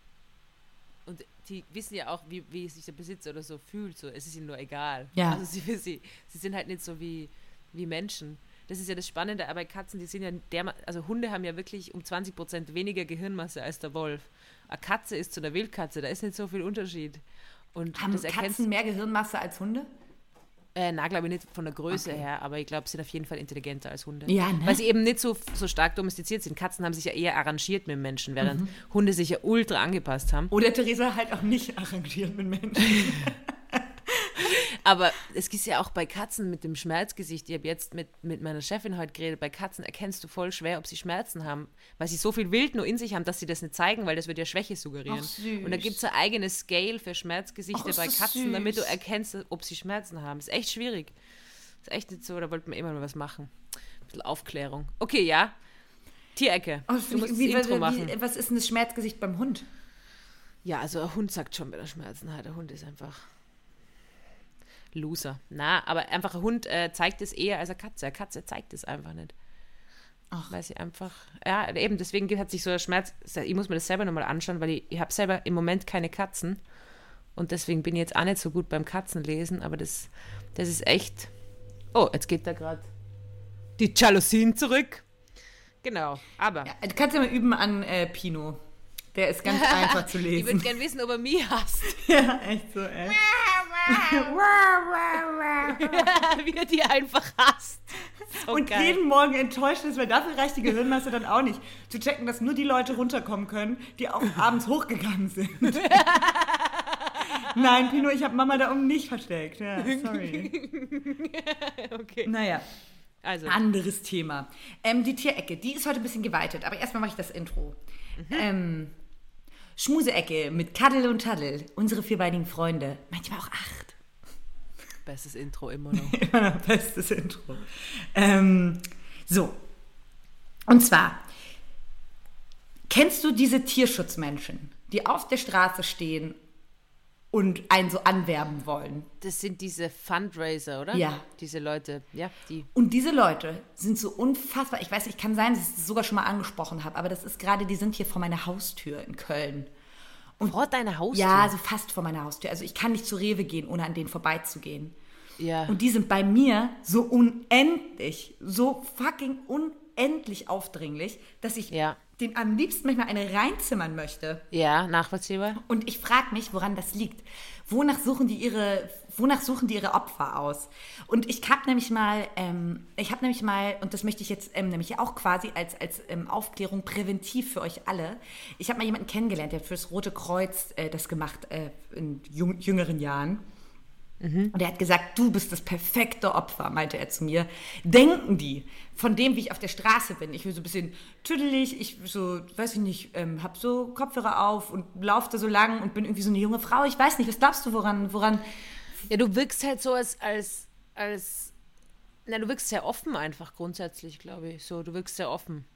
Die wissen ja auch, wie, wie sich der Besitzer oder so fühlt. So. Es ist ihnen nur egal. Ja. Also sie, sie, sie sind halt nicht so wie, wie Menschen. Das ist ja das Spannende, aber Katzen, die sind ja der, also Hunde haben ja wirklich um 20% weniger Gehirnmasse als der Wolf. Eine Katze ist zu einer Wildkatze, da ist nicht so viel Unterschied. Und Haben Katzen mehr Gehirnmasse als Hunde? Äh, na, glaube ich nicht von der Größe her, aber ich glaube, sie sind auf jeden Fall intelligenter als Hunde. Ja, ne? Weil sie eben nicht so, so stark domestiziert sind. Katzen haben sich ja eher arrangiert mit Menschen, während Mhm. Hunde sich ja ultra angepasst haben. Oder Theresa halt auch nicht arrangiert mit Menschen. Aber es ist ja auch bei Katzen mit dem Schmerzgesicht. Ich habe jetzt mit, mit meiner Chefin heute geredet. Bei Katzen erkennst du voll schwer, ob sie Schmerzen haben, weil sie so viel Wild nur in sich haben, dass sie das nicht zeigen, weil das würde ja Schwäche suggerieren. Ach, süß. Und da gibt es eine eigene Scale für Schmerzgesichter Ach, bei Katzen, damit du süß. erkennst, ob sie Schmerzen haben. Ist echt schwierig. Ist echt nicht so, da wollte man immer mal was machen. Ein bisschen Aufklärung. Okay, ja. Tierecke. Oh, du musst wie, Intro machen. wie, was ist denn das Schmerzgesicht beim Hund? Ja, also ein Hund sagt schon, wenn er Schmerzen hat. Der Hund ist einfach Loser. Na, aber einfach ein Hund äh, zeigt es eher als eine Katze. Eine Katze zeigt es einfach nicht. Ach. Weil sie einfach, ja, eben, deswegen hat sich so der Schmerz, ich muss mir das selber nochmal anschauen, weil ich, ich habe selber im Moment keine Katzen und deswegen bin ich jetzt auch nicht so gut beim Katzenlesen, aber das, das ist echt, oh, jetzt geht da gerade die Jalousien zurück. Genau, aber Ja, du kannst ja mal üben an äh, Pino. Der ist ganz einfach zu ich würde lesen. gerne wissen, ob er mich hasst. ja, echt so, ey. wie er die einfach hasst. So Und geil. jeden Morgen enttäuscht ist, weil dafür reicht die Gehirnmasse dann auch nicht. Zu checken, dass nur die Leute runterkommen können, die auch abends hochgegangen sind. Nein, Pino, ich habe Mama da oben nicht versteckt. Ja, sorry. Okay. Naja, Also, anderes Thema. Ähm, die Tierecke, die ist heute ein bisschen geweitet, aber erstmal mache ich das Intro. Ähm, Schmuseecke mit Kaddel und Taddel, unsere vierbeinigen Freunde, manchmal auch acht. bestes Intro immer noch. Immer noch bestes Intro. Ähm, so. Und zwar, kennst du diese Tierschutzmenschen, die auf der Straße stehen und einen so anwerben wollen? Das sind diese Fundraiser, oder? Ja. Diese Leute, ja, die. Und diese Leute sind so unfassbar, ich weiß nicht, kann sein, dass ich das sogar schon mal angesprochen habe, aber das ist gerade, die sind hier vor meiner Haustür in Köln. Vor deiner Haustür? Ja, so fast vor meiner Haustür. Also ich kann nicht zu Rewe gehen, ohne an denen vorbeizugehen. ja. Und die sind bei mir so unendlich, so fucking unendlich aufdringlich, dass ich Ja. Den am liebsten manchmal eine reinzimmern möchte. Ja, nachvollziehbar. Und ich frage mich, woran das liegt. Wonach suchen die ihre, wonach suchen die ihre Opfer aus? Und ich habe nämlich mal, ähm, ich habe nämlich mal, und das möchte ich jetzt ähm, nämlich auch quasi als, als ähm, Aufklärung präventiv für euch alle. Ich habe mal jemanden kennengelernt, der fürs Rote Kreuz äh, das gemacht äh, in jüngeren Jahren. Und er hat gesagt, du bist das perfekte Opfer, meinte er zu mir. Denken die von dem, wie ich auf der Straße bin. Ich bin so ein bisschen tüdelig, ich so, weiß ich nicht, ähm, hab so Kopfhörer auf und laufe da so lang und bin irgendwie so eine junge Frau. Ich weiß nicht, was glaubst du, woran, woran? Ja, du wirkst halt so als, als, als, na, du wirkst sehr offen einfach grundsätzlich, glaube ich. So, du wirkst sehr offen.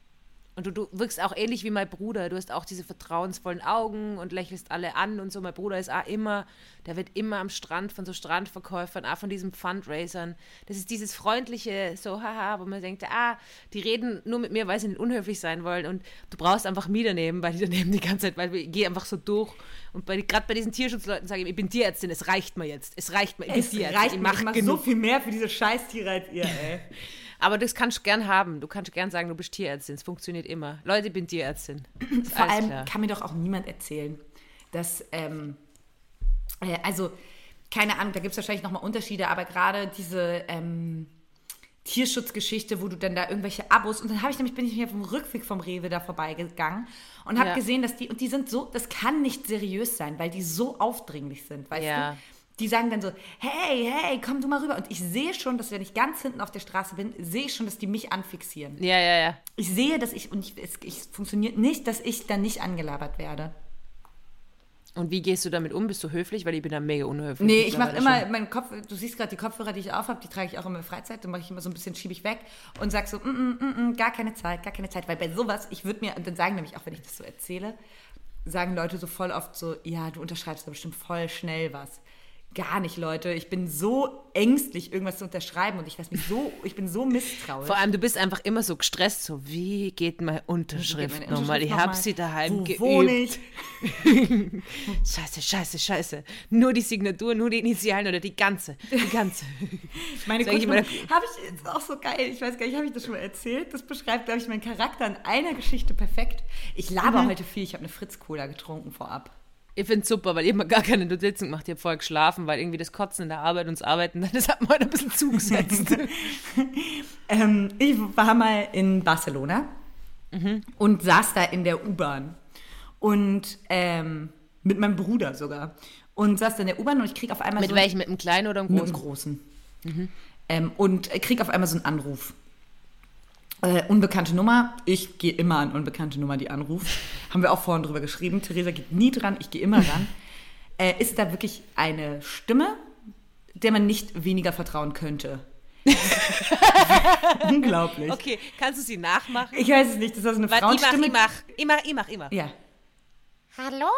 Und du, du wirkst auch ähnlich wie mein Bruder. Du hast auch diese vertrauensvollen Augen und lächelst alle an und so. Mein Bruder ist auch immer, der wird immer am Strand von so Strandverkäufern, auch von diesen Fundraisern. Das ist dieses freundliche, so, haha, wo man denkt, ah, die reden nur mit mir, weil sie nicht unhöflich sein wollen. Und du brauchst einfach mich daneben, weil die daneben die ganze Zeit, weil ich gehe einfach so durch. Und gerade bei diesen Tierschutzleuten sage ich, ich bin Tierärztin, es reicht mir jetzt. Es reicht mir, ich bin Es Tierärztin, reicht ich mir, mach so genug. viel mehr für diese Scheißtiere als ihr, ey. Aber das kannst du gern haben. Du kannst gern sagen, du bist Tierärztin. Es funktioniert immer. Leute, ich bin Tierärztin. Vor allem klar. kann mir doch auch niemand erzählen, dass, ähm, äh, also, keine Ahnung, da gibt es wahrscheinlich nochmal Unterschiede, aber gerade diese ähm, Tierschutzgeschichte, wo du dann da irgendwelche Abos, und dann habe ich nämlich, bin ich mir auf dem Rückweg vom Rewe da vorbeigegangen und habe Ja. gesehen, dass die, und die sind so, das kann nicht seriös sein, weil die so aufdringlich sind, weißt Ja. du? Die sagen dann so, hey, hey, komm du mal rüber. Und ich sehe schon, dass wenn ich ganz hinten auf der Straße bin, sehe ich schon, dass die mich anfixieren. Ja, ja, ja. Ich sehe, dass ich, und ich, es, es funktioniert nicht, dass ich dann nicht angelabert werde. Und wie gehst du damit um? Bist du höflich? Weil ich bin da mega unhöflich. Nee, ich mache immer meinen Kopf, du siehst gerade die Kopfhörer, die ich aufhab, die trage ich auch immer in Freizeit, dann mache ich immer so ein bisschen, schiebe ich weg und sag so, mm, mm, mm, mm, gar keine Zeit, gar keine Zeit, weil bei sowas, ich würde mir, und dann sagen nämlich auch, wenn ich das so erzähle, sagen Leute so voll oft so, ja, du unterschreibst da bestimmt voll schnell was. Gar nicht, Leute. Ich bin so ängstlich, irgendwas zu unterschreiben und ich lass mich so, ich bin so misstrauisch. Vor allem, du bist einfach immer so gestresst. So, wie geht meine Unterschrift nochmal? Ich nochmal? habe sie daheim Wo geübt. wohne ich? Scheiße, scheiße, scheiße. Nur die Signatur, nur die Initialen oder die ganze. Die ganze. Meine Sag ich immer- habe ich ist auch so geil. Ich weiß gar nicht, habe ich das schon mal erzählt? Das beschreibt, glaube ich, meinen Charakter in einer Geschichte perfekt. Ich laber heute viel. Ich habe eine Fritz-Cola getrunken vorab. Ich finde super, weil ich habe gar keine Notizen gemacht. Ich habe vorher geschlafen, weil irgendwie das Kotzen in der Arbeit und das Arbeiten, das hat mir heute ein bisschen zugesetzt. Ähm, ich war mal in Barcelona Mhm. und saß da in der U-Bahn. Und ähm, mit meinem Bruder sogar. Und saß da in der U-Bahn und ich krieg auf einmal Mit so welchem? Mit einem kleinen oder einem mit dem großen? Großen. Ähm, und krieg auf einmal so einen Anruf. Äh, unbekannte Nummer. Ich gehe immer an unbekannte Nummer, die anruft. Haben wir auch vorhin drüber geschrieben. Theresa geht nie dran, ich gehe immer ran. äh, ist da wirklich eine Stimme, der man nicht weniger vertrauen könnte? Unglaublich. Okay, kannst du sie nachmachen? Ich weiß es nicht, das ist eine Warte, ich mach, Frauenstimme. ich mach, ich mach, ich mach, ich mach. Ja, Hallo.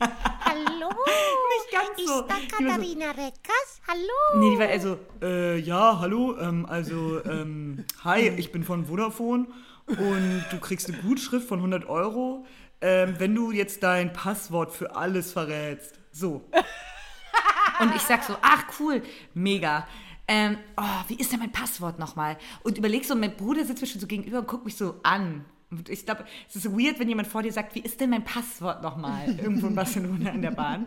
Hallo. nicht ganz so. Ist da war so- Katharina Reckers? Hallo. Nee, die war also, äh, ja, hallo, ähm, also, ähm, hi, ich bin von Vodafone und du kriegst eine Gutschrift von 100 Euro, ähm, wenn du jetzt dein Passwort für alles verrätst. So. Und ich sag so, ach cool, mega. Ähm, oh, wie ist denn mein Passwort nochmal? Und überleg so, mein Bruder sitzt mir schon so gegenüber und guckt mich so an. Ich glaube, es ist weird, wenn jemand vor dir sagt, wie ist denn mein Passwort nochmal? Irgendwo in Barcelona in der Bahn.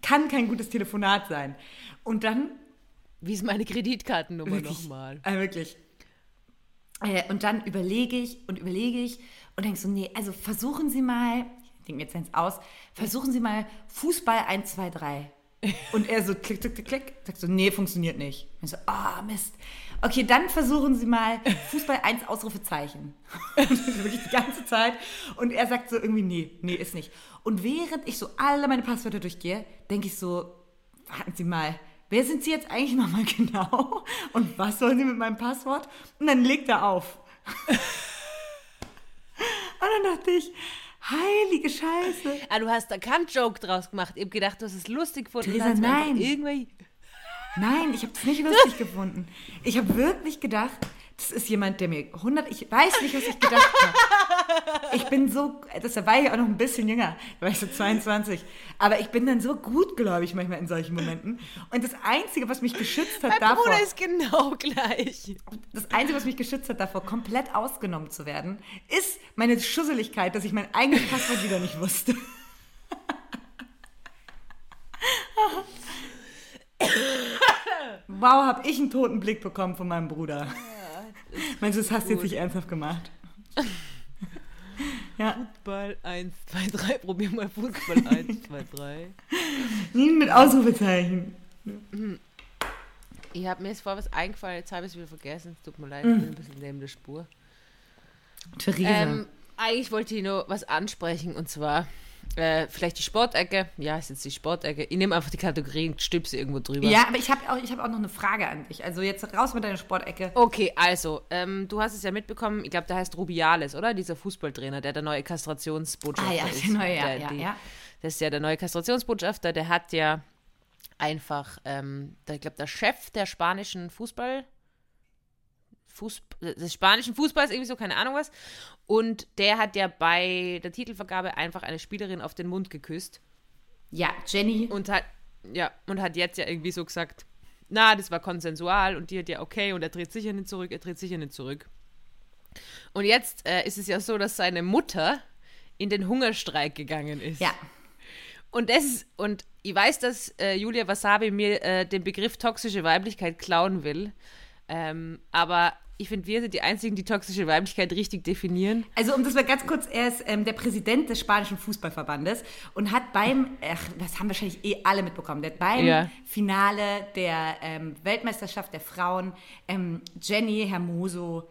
Kann kein gutes Telefonat sein. Und dann Wie ist meine Kreditkartennummer nochmal? Äh, wirklich. Äh, und dann überlege ich und überlege ich und denke so, nee, also versuchen Sie mal, ich denke mir jetzt eins aus, versuchen Sie mal Fußball 1, 2, 3. Und er so klick, klick, klick, klick, sagt so, nee, funktioniert nicht. Und ich so, ah, Mist. Okay, dann versuchen Sie mal Fußball 1, Ausrufezeichen. Und das ist wirklich die ganze Zeit. Und er sagt so irgendwie, nee, nee, ist nicht. Und während ich so alle meine Passwörter durchgehe, denke ich so, warten Sie mal, wer sind Sie jetzt eigentlich nochmal genau? Und was sollen Sie mit meinem Passwort? Und dann legt er auf. Und dann dachte ich, heilige Scheiße. Ah, du hast da keinen Joke draus gemacht. Ich hab gedacht, du hast es lustig gefunden. Theresa, nein. Irgendwie Nein, ich habe es nicht lustig gefunden. Ich habe wirklich gedacht, das ist jemand, der mir 100, ich weiß nicht, was ich gedacht habe. Ich bin so, das da war ich auch noch ein bisschen jünger, da war ich so 22. Aber ich bin dann so gut, glaube ich, manchmal in solchen Momenten. Und das Einzige, was mich geschützt hat Mein davor, Bruder ist genau gleich. das Einzige, was mich geschützt hat davor, komplett ausgenommen zu werden, ist meine Schusseligkeit, dass ich mein eigenes Passwort wieder nicht wusste. wow, habe ich einen toten Blick bekommen von meinem Bruder. Meinst du, das hast du jetzt nicht ernsthaft gemacht? Ja, Fußball 1, 2, 3. Probier mal Fußball 1, 2, 3. nie mit Ausrufezeichen. Ich habe mir jetzt vor was eingefallen, jetzt habe ich es wieder vergessen. Es tut mir leid, ich bin ein bisschen neben der Spur. Theresa. Ähm, eigentlich wollte ich nur was ansprechen und zwar äh, vielleicht die Sportecke. Ja, ist jetzt die Sportecke. Ich nehme einfach die Kategorie und stülpe sie irgendwo drüber. ja, aber ich habe auch, ich hab auch noch eine Frage an dich. Also jetzt raus mit deiner Sportecke. Okay, also, ähm, du hast es ja mitbekommen, ich glaube, der heißt Rubiales, oder? Dieser Fußballtrainer, der der neue Kastrationsbotschafter Ah ja, ist. der neue, ja, der, ja, die, ja. Das ist ja der neue Kastrationsbotschafter, der hat ja einfach, ähm, der, ich glaube, der Chef der spanischen Fußball, Fuß, des spanischen Fußballs, irgendwie so, keine Ahnung was. Und der hat ja bei der Titelvergabe einfach eine Spielerin auf den Mund geküsst. Ja, Jenny. Und hat, ja, und hat jetzt ja irgendwie so gesagt, na, das war konsensual und die hat ja okay und er dreht sicher nicht zurück, er dreht sicher nicht zurück. Und jetzt äh, ist es ja so, dass seine Mutter in den Hungerstreik gegangen ist. Ja. Und das und ich weiß, dass äh, Julia Wasabi mir äh, den Begriff toxische Weiblichkeit klauen will. Ähm, aber ich finde, wir sind die einzigen, die toxische Weiblichkeit richtig definieren. Also um das mal ganz kurz, er ist ähm, der Präsident des spanischen Fußballverbandes und hat beim, ach, das haben wahrscheinlich eh alle mitbekommen, der hat beim Ja. Finale der ähm, Weltmeisterschaft der Frauen ähm, Jenny Hermoso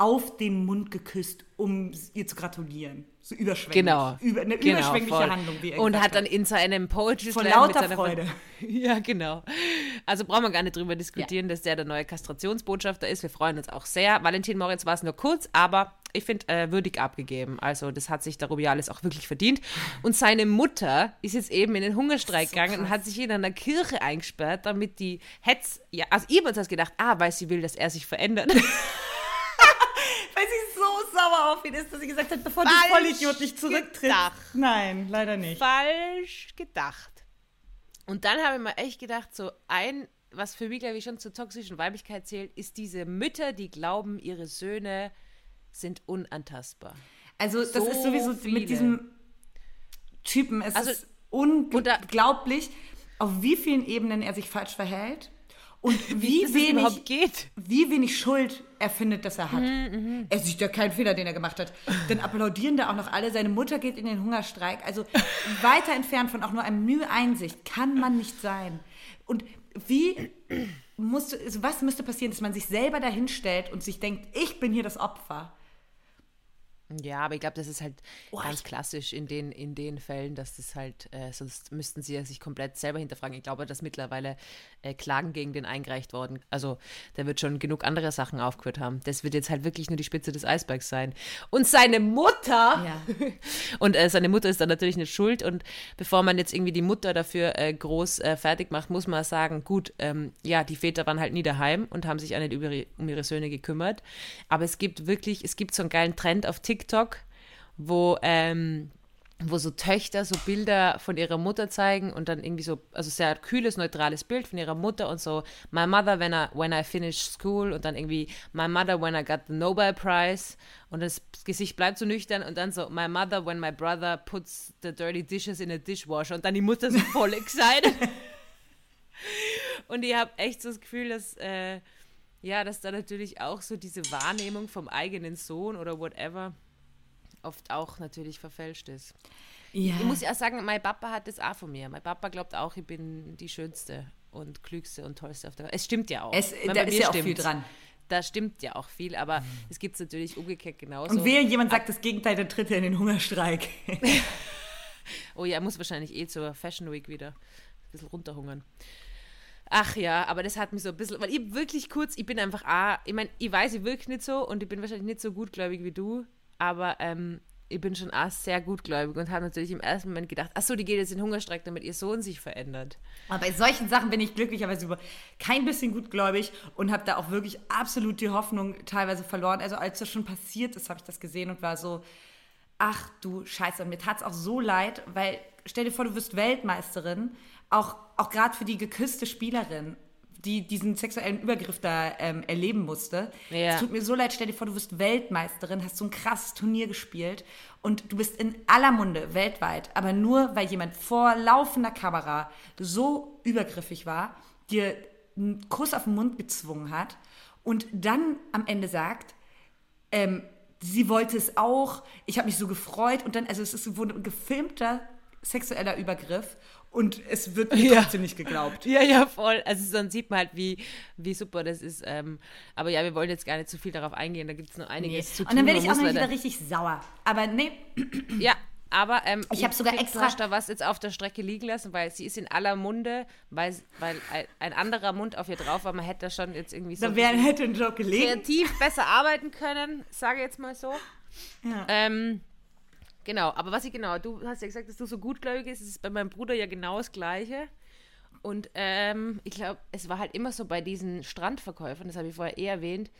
auf den Mund geküsst, um ihr zu gratulieren. So überschwänglich. Genau. Über, eine Genau, überschwängliche voll. Handlung, wie er Und hat dann in seinem Poetry Slam lauter Freude. Ja, genau. Also brauchen wir gar nicht drüber diskutieren, dass der der neue Kastrationsbotschafter ist. Wir freuen uns auch sehr. Valentin Moritz war es nur kurz, aber ich finde, äh, würdig abgegeben. Also das hat sich der Rubiales auch wirklich verdient. Und seine Mutter ist jetzt eben in den Hungerstreik gegangen und hat sich in einer Kirche eingesperrt, damit die Hetz... Ja, also ihr habt uns gedacht, ah, weil sie will, dass er sich verändert. Sauer auf ihn ist, dass sie gesagt hat, bevor du Falsch Vollidiot nicht zurücktrittst. Nein, leider nicht. falsch gedacht. Und dann habe ich mir echt gedacht, so ein, was für mich, glaube ich, schon zur toxischen Weiblichkeit zählt, ist diese Mütter, die glauben, ihre Söhne sind unantastbar. Also das So ist sowieso viele. mit diesem Typen, es Also- ist unglaublich, auf wie vielen Ebenen er sich falsch verhält und wie, überhaupt wenig, geht. wie wenig Schuld er findet, dass er hat. Mhm, Er sieht ja keinen Fehler, den er gemacht hat. Dann applaudieren da auch noch alle. Seine Mutter geht in den Hungerstreik. Also weiter entfernt von auch nur einem Mühe Einsicht kann man nicht sein. Und wie musste, also was müsste passieren, dass man sich selber dahin stellt und sich denkt, ich bin hier das Opfer? Ja, aber ich glaube, das ist halt Oh, ganz klassisch in den, in den Fällen, dass das halt, äh, sonst müssten sie ja sich komplett selber hinterfragen. Ich glaube, dass mittlerweile äh, Klagen gegen den eingereicht worden. Also, der wird schon genug andere Sachen aufgeführt haben. Das wird jetzt halt wirklich nur die Spitze des Eisbergs sein. Und seine Mutter! Ja. Und äh, seine Mutter ist dann natürlich nicht schuld. Und bevor man jetzt irgendwie die Mutter dafür äh, groß äh, fertig macht, muss man sagen, gut, ähm, ja, die Väter waren halt nie daheim und haben sich auch nicht über, um ihre Söhne gekümmert. Aber es gibt wirklich, es gibt so einen geilen Trend auf TikTok, wo, ähm, wo so Töchter so Bilder von ihrer Mutter zeigen und dann irgendwie so, also sehr kühles, neutrales Bild von ihrer Mutter und so, my mother when I, when I finished school und dann irgendwie my mother when I got the Nobel Prize und das Gesicht bleibt so nüchtern und dann so my mother when my brother puts the dirty dishes in a dishwasher und dann die Mutter so voll excited. und ich habe echt so das Gefühl, dass, äh, ja, dass da natürlich auch so diese Wahrnehmung vom eigenen Sohn oder whatever oft auch natürlich verfälscht ist. Ja. Ich muss ja auch sagen, mein Papa hat das auch von mir. Mein Papa glaubt auch, ich bin die schönste und klügste und tollste auf der Welt. Es stimmt ja auch. Es, da ist ja auch stimmt's. viel dran. Da stimmt ja auch viel, aber es gibt es natürlich umgekehrt genauso. Und wehe, jemand sagt das Gegenteil, dann tritt er in den Hungerstreik. Oh ja, er muss wahrscheinlich eh zur Fashion Week wieder ein bisschen runterhungern. Ach ja, aber das hat mich so ein bisschen, weil ich wirklich kurz, ich bin einfach, ah, ich meine, ich weiß, ich wirke nicht so und ich bin wahrscheinlich nicht so gutgläubig wie du, aber ähm, ich bin schon auch sehr gutgläubig und habe natürlich im ersten Moment gedacht, ach so, die geht jetzt in Hungerstreik, damit ihr Sohn sich verändert. Aber bei solchen Sachen bin ich glücklicherweise über kein bisschen gutgläubig und habe da auch wirklich absolut die Hoffnung teilweise verloren. Also als das schon passiert ist, habe ich das gesehen und war so, ach du Scheiße. Mir tat es auch so leid, weil stell dir vor, du wirst Weltmeisterin, auch, auch gerade für die geküsste Spielerin, die diesen sexuellen Übergriff da ähm, erleben musste. Ja. Es tut mir so leid, stell dir vor, du wirst Weltmeisterin, hast so ein krasses Turnier gespielt und du bist in aller Munde weltweit, aber nur, weil jemand vor laufender Kamera so übergriffig war, dir einen Kuss auf den Mund gezwungen hat und dann am Ende sagt, ähm, sie wollte es auch, ich habe mich so gefreut und dann, also es ist ein gefilmter sexueller Übergriff und es wird mir Ja. trotzdem nicht geglaubt. Ja, ja, voll. Also dann sieht man halt, wie, wie super das ist. Ähm, aber ja, wir wollen jetzt gar nicht zu viel darauf eingehen. Da gibt es noch einiges zu tun. Und dann werde ich auch noch wieder richtig sauer. Aber nee, Ja, aber ähm, Ich hab sogar extra- da was jetzt auf der Strecke liegen lassen, weil sie ist in aller Munde, weil, weil ein, anderer Mund auf ihr drauf war. Man hätte da schon jetzt irgendwie so da bisschen hätte ein gelegen. kreativ besser arbeiten können, sage jetzt mal so. Ja. Ähm, genau, aber was ich genau, du hast ja gesagt, dass du so gutgläubig bist, ist bei meinem Bruder ja genau das Gleiche. Und ähm, ich glaube, es war halt immer so bei diesen Strandverkäufern, das habe ich vorher eh erwähnt,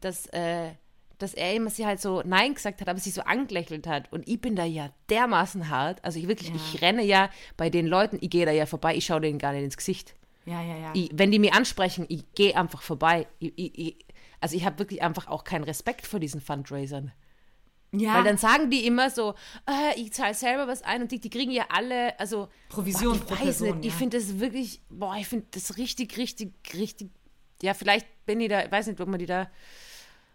dass, äh, dass er immer sie halt so Nein gesagt hat, aber sie so angelächelt hat. Und ich bin da ja dermaßen hart. Also ich wirklich, ich renne ja bei den Leuten, ich gehe da ja vorbei, ich schaue denen gar nicht ins Gesicht. Ja, ja, ja. Ich, wenn die mich ansprechen, ich gehe einfach vorbei. Ich, ich, ich, also ich habe wirklich einfach auch keinen Respekt vor diesen Fundraisern. Ja. Weil dann sagen die immer so, äh, ich zahle selber was ein und die, die kriegen ja alle, also Provision boah, ich weiß Person, nicht, ich ja. finde das wirklich, boah, ich finde das richtig, richtig, richtig, ja, vielleicht bin ich da, ich weiß nicht, ob man die da,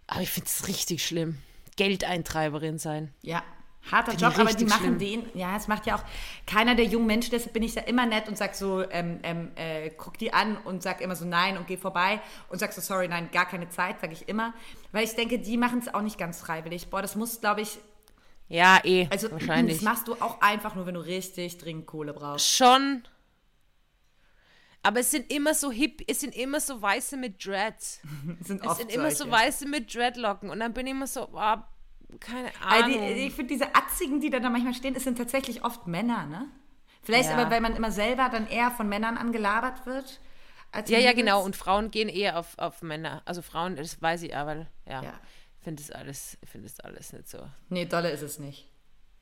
aber ich finde es richtig schlimm. Geldeintreiberin sein. Ja, harter Find Job, aber die machen schlimm. den, ja, es macht ja auch keiner der jungen Menschen, deshalb bin ich da immer nett und sag so, ähm, ähm, äh, guck die an und sag immer so nein und geh vorbei und sag so, sorry, nein, gar keine Zeit, sage ich immer. Weil ich denke, die machen es auch nicht ganz freiwillig. Boah, das muss, glaube ich, Ja, eh, also wahrscheinlich. das machst du auch einfach nur, wenn du richtig dringend Kohle brauchst. Schon. Aber es sind immer so hip, es sind immer so Weiße mit Dreads. Sind Es oft sind immer so. Weiße mit Dreadlocken und dann bin ich immer so, ah, keine Also Ahnung. die, ich finde, diese Atzigen, die da, da manchmal stehen, es sind tatsächlich oft Männer, ne? Vielleicht Ja. aber, weil man immer selber dann eher von Männern angelabert wird. Ja, ja, genau. Und Frauen gehen eher auf, auf Männer. Also Frauen, das weiß ich aber, ja. Ja. Ich finde das alles, das alles nicht so. Nee, dolle ist es nicht.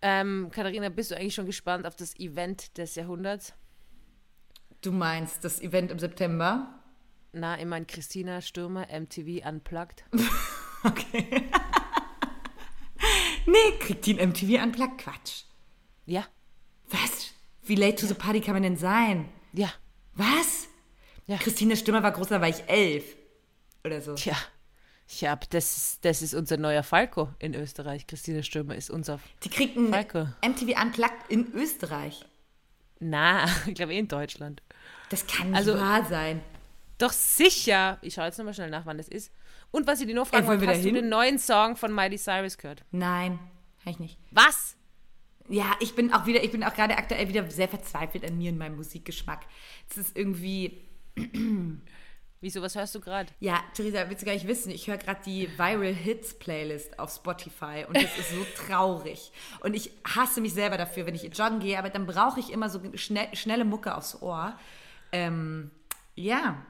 Ähm, Katharina, bist du eigentlich schon gespannt auf das Event des Jahrhunderts? Du meinst das Event im September? Na, ich meine Christina Stürmer, MTV Unplugged. Okay. Nee, kriegt die ein MTV Unplugged? Quatsch. Ja, Was? Wie late to the party kann man denn sein? ja, Was? Ja. Christine Stimmer war groß, da war ich elf. Oder so. tja. Ja, das ist, das ist unser neuer Falco in Österreich. Christina Stürmer ist unser. Die kriegt ein Falco. MTV Unplugged in Österreich. Na, ich glaube eh in Deutschland. Das kann nicht Also- wahr sein. Doch sicher. Ich schaue jetzt nochmal schnell nach, wann das ist. Und was ich dir noch fragen wollte, hast da du den neuen Song von Miley Cyrus gehört? Nein, kann ich nicht. Was? Ja, ich bin auch wieder, ich bin auch gerade aktuell wieder sehr verzweifelt an mir und meinem Musikgeschmack. Es ist irgendwie, Wieso, was hörst du gerade? ja, Theresa, willst du gar nicht wissen, ich höre gerade die Viral Hits Playlist auf Spotify und das ist so traurig. Und ich hasse mich selber dafür, wenn ich joggen gehe, aber dann brauche ich immer so schnell, schnelle Mucke aufs Ohr. Ähm, ja,